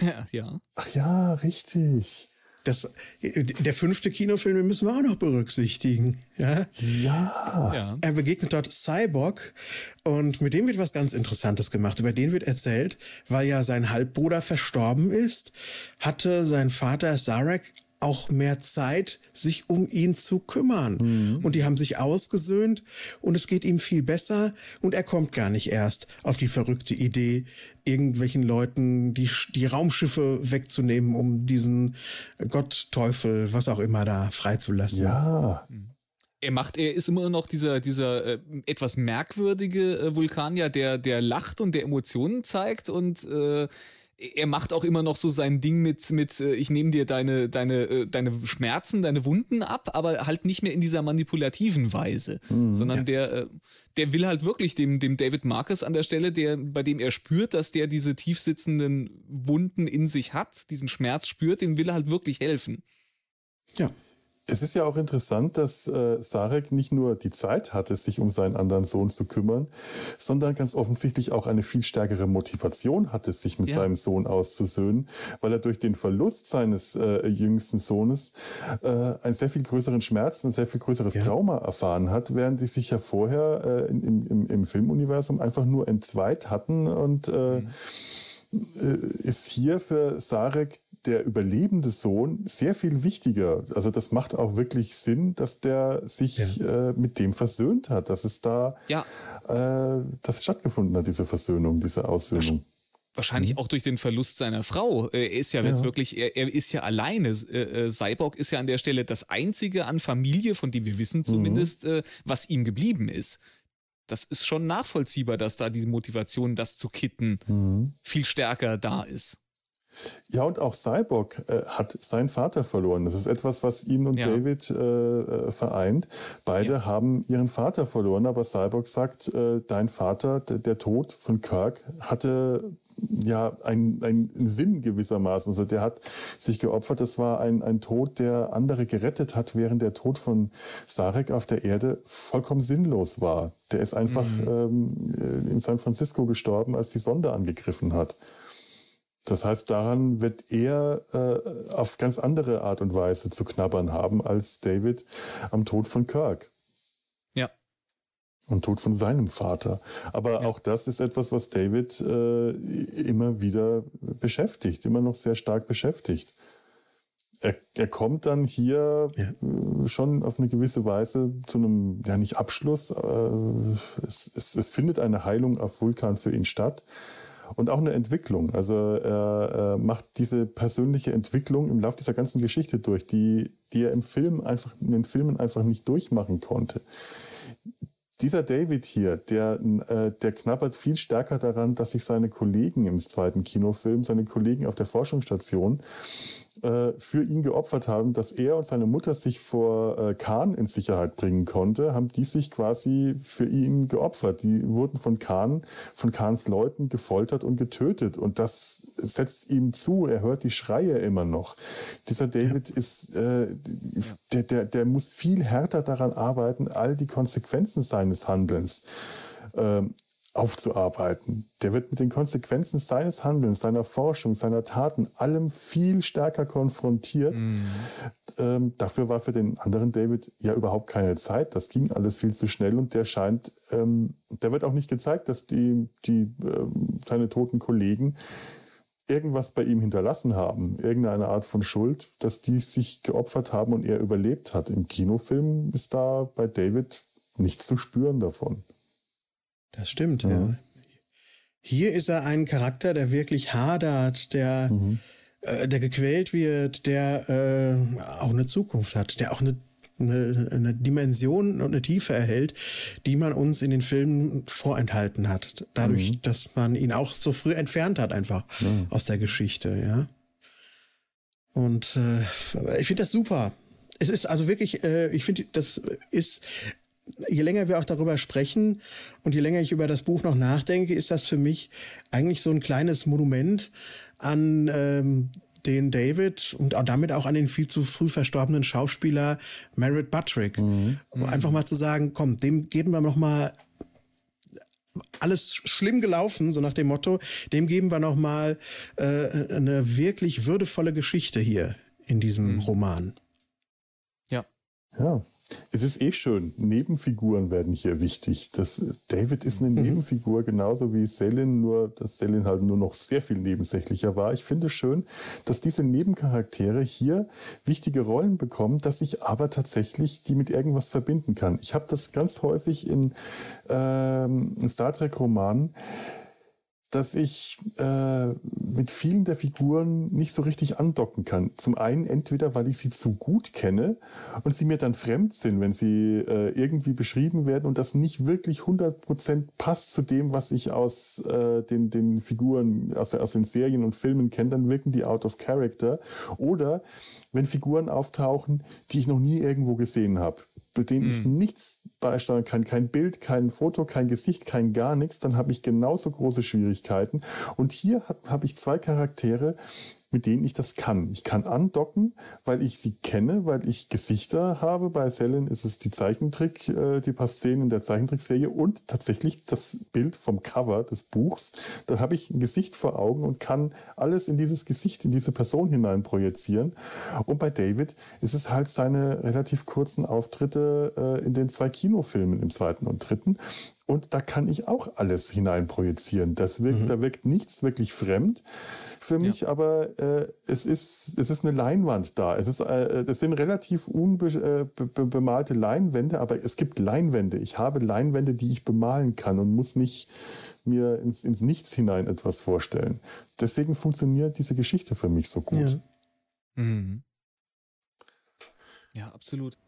Ja, ja. Ach ja, richtig. Das, der fünfte Kinofilm, den müssen wir auch noch berücksichtigen. Ja? ja. ja. Er begegnet dort Cyborg und mit dem wird was ganz Interessantes gemacht. Über den wird erzählt, weil ja sein Halbbruder verstorben ist, hatte sein Vater Zarek auch mehr Zeit, sich um ihn zu kümmern. Mhm. Und die haben sich ausgesöhnt und es geht ihm viel besser und er kommt gar nicht erst auf die verrückte Idee, irgendwelchen Leuten die, die Raumschiffe wegzunehmen, um diesen Gott, Teufel, was auch immer da freizulassen. Ja. Er macht, er ist immer noch dieser, dieser äh, etwas merkwürdige äh, Vulkanier, der, der lacht und der Emotionen zeigt und äh, er macht auch immer noch so sein Ding mit, mit äh, ich nehme dir deine, deine, äh, deine Schmerzen, deine Wunden ab, aber halt nicht mehr in dieser manipulativen Weise, mhm, sondern ja. der, äh, der will halt wirklich dem, dem David Marcus an der Stelle, der, bei dem er spürt, dass der diese tiefsitzenden Wunden in sich hat, diesen Schmerz spürt, dem will er halt wirklich helfen. Ja. Es ist ja auch interessant, dass äh, Sarek nicht nur die Zeit hatte, sich um seinen anderen Sohn zu kümmern, sondern ganz offensichtlich auch eine viel stärkere Motivation hatte, sich mit ja. seinem Sohn auszusöhnen, weil er durch den Verlust seines äh, jüngsten Sohnes äh, einen sehr viel größeren Schmerz, ein sehr viel größeres ja. Trauma erfahren hat, während die sich ja vorher äh, im, im, im Filmuniversum einfach nur entzweit hatten und äh, mhm. Äh, ist hier für Sarek der überlebende Sohn sehr viel wichtiger. Also das macht auch wirklich Sinn, dass der sich ja. äh, mit dem versöhnt hat, dass es da ja. äh, das stattgefunden hat, diese Versöhnung, diese Aussöhnung. Wahrscheinlich mhm. auch durch den Verlust seiner Frau. Er ist ja, ja. jetzt wirklich, er, er, ist ja alleine. Äh, äh, Cyborg ist ja an der Stelle das einzige an Familie, von dem wir wissen mhm. zumindest, mhm. äh, was ihm geblieben ist. Das ist schon nachvollziehbar, dass da diese Motivation, das zu kitten, mhm. viel stärker da ist. Ja, und auch Cyborg äh, hat seinen Vater verloren. Das ist etwas, was ihn und ja. David äh, äh, vereint. Beide ja. haben ihren Vater verloren, aber Cyborg sagt, äh, dein Vater, der Tod von Kirk, hatte ja einen, einen Sinn gewissermaßen. Also der hat sich geopfert. Das war ein, ein Tod, der andere gerettet hat, während der Tod von Sarek auf der Erde vollkommen sinnlos war. Der ist einfach mhm. ähm, in San Francisco gestorben, als die Sonde angegriffen hat. Das heißt, daran wird er äh, auf ganz andere Art und Weise zu knabbern haben als David am Tod von Kirk. Ja. Am Tod von seinem Vater. Aber ja. auch das ist etwas, was David äh, immer wieder beschäftigt, immer noch sehr stark beschäftigt. Er, er kommt dann hier ja. Äh, schon auf eine gewisse Weise zu einem, ja nicht Abschluss, äh, es, es, es findet eine Heilung auf Vulkan für ihn statt und auch eine Entwicklung. Also er, er macht diese persönliche Entwicklung im Laufe dieser ganzen Geschichte durch, die, die er im Film einfach, in den Filmen einfach nicht durchmachen konnte. Dieser David hier, der, äh, der knabbert viel stärker daran, dass sich seine Kollegen im zweiten Kinofilm, seine Kollegen auf der Forschungsstation, äh, für ihn geopfert haben, dass er und seine Mutter sich vor äh, Khan in Sicherheit bringen konnte, haben die sich quasi für ihn geopfert. Die wurden von Khan, von Khans Leuten gefoltert und getötet. Und das setzt ihm zu. Er hört die Schreie immer noch. Dieser David ist, äh, der, der, der muss viel härter daran arbeiten, all die Konsequenzen seines Handelns ähm, aufzuarbeiten. Der wird mit den Konsequenzen seines Handelns, seiner Forschung, seiner Taten, allem viel stärker konfrontiert. Mhm. Ähm, dafür war für den anderen David ja überhaupt keine Zeit. Das ging alles viel zu schnell und der scheint, ähm, der wird auch nicht gezeigt, dass die, die ähm, seine toten Kollegen irgendwas bei ihm hinterlassen haben, irgendeine Art von Schuld, dass die sich geopfert haben und er überlebt hat. Im Kinofilm ist da bei David nichts zu spüren davon. Das stimmt, ja. ja. Hier ist er ein Charakter, der wirklich hadert, der, mhm. äh, der gequält wird, der äh, auch eine Zukunft hat, der auch eine, eine, eine, Dimension und eine Tiefe erhält, die man uns in den Filmen vorenthalten hat. Dadurch, mhm. dass man ihn auch so früh entfernt hat, einfach mhm. aus der Geschichte, ja. Und äh, ich finde das super. Es ist also wirklich, äh, ich finde, das ist je länger wir auch darüber sprechen und je länger ich über das Buch noch nachdenke, ist das für mich eigentlich so ein kleines Monument an ähm, den David und auch damit auch an den viel zu früh verstorbenen Schauspieler Merritt Buttrick. Mhm. Einfach mal zu sagen, komm, dem geben wir noch mal alles schlimm gelaufen, so nach dem Motto, dem geben wir noch mal äh, eine wirklich würdevolle Geschichte hier in diesem mhm. Roman. Ja. Ja. Es ist eh schön. Nebenfiguren werden hier wichtig. Das, David ist eine mhm. Nebenfigur, genauso wie Selin, nur dass Selin halt nur noch sehr viel nebensächlicher war. Ich finde es schön, dass diese Nebencharaktere hier wichtige Rollen bekommen, dass ich aber tatsächlich die mit irgendwas verbinden kann. Ich habe das ganz häufig in, ähm, in Star Trek-Romanen dass ich äh, mit vielen der Figuren nicht so richtig andocken kann. Zum einen entweder, weil ich sie zu gut kenne und sie mir dann fremd sind, wenn sie äh, irgendwie beschrieben werden und das nicht wirklich 100% passt zu dem, was ich aus äh, den, den Figuren, aus, aus den Serien und Filmen kenne, dann wirken die out of character. Oder wenn Figuren auftauchen, die ich noch nie irgendwo gesehen habe bei denen ich hm. nichts beisteuern kann, kein Bild, kein Foto, kein Gesicht, kein gar nichts, dann habe ich genauso große Schwierigkeiten. Und hier habe ich zwei Charaktere, mit denen ich das kann. Ich kann andocken, weil ich sie kenne, weil ich Gesichter habe. Bei Selin ist es die Zeichentrick, äh, die paar Szenen in der Zeichentrickserie und tatsächlich das Bild vom Cover des Buchs. Da habe ich ein Gesicht vor Augen und kann alles in dieses Gesicht, in diese Person hinein projizieren. Und bei David ist es halt seine relativ kurzen Auftritte äh, in den zwei Kinofilmen im zweiten und dritten. Und da kann ich auch alles hineinprojizieren. Das wirkt, mhm. Da wirkt nichts wirklich fremd für mich, ja. aber äh, es, ist, es ist eine Leinwand da. Es, ist, äh, das sind relativ unbemalte äh, Leinwände, aber es gibt Leinwände. Ich habe Leinwände, die ich bemalen kann und muss nicht mir ins, ins Nichts hinein etwas vorstellen. Deswegen funktioniert diese Geschichte für mich so gut. Ja, mhm. ja absolut.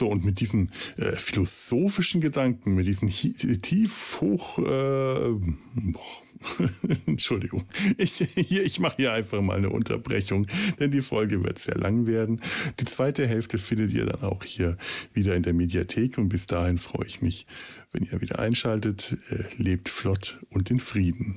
So, und mit diesen äh, philosophischen Gedanken, mit diesen tief hoch, äh, Entschuldigung, ich, hier, ich mache hier einfach mal eine Unterbrechung, denn die Folge wird sehr lang werden. Die zweite Hälfte findet ihr dann auch hier wieder in der Mediathek und bis dahin freue ich mich, wenn ihr wieder einschaltet. Äh, lebt flott und in Frieden.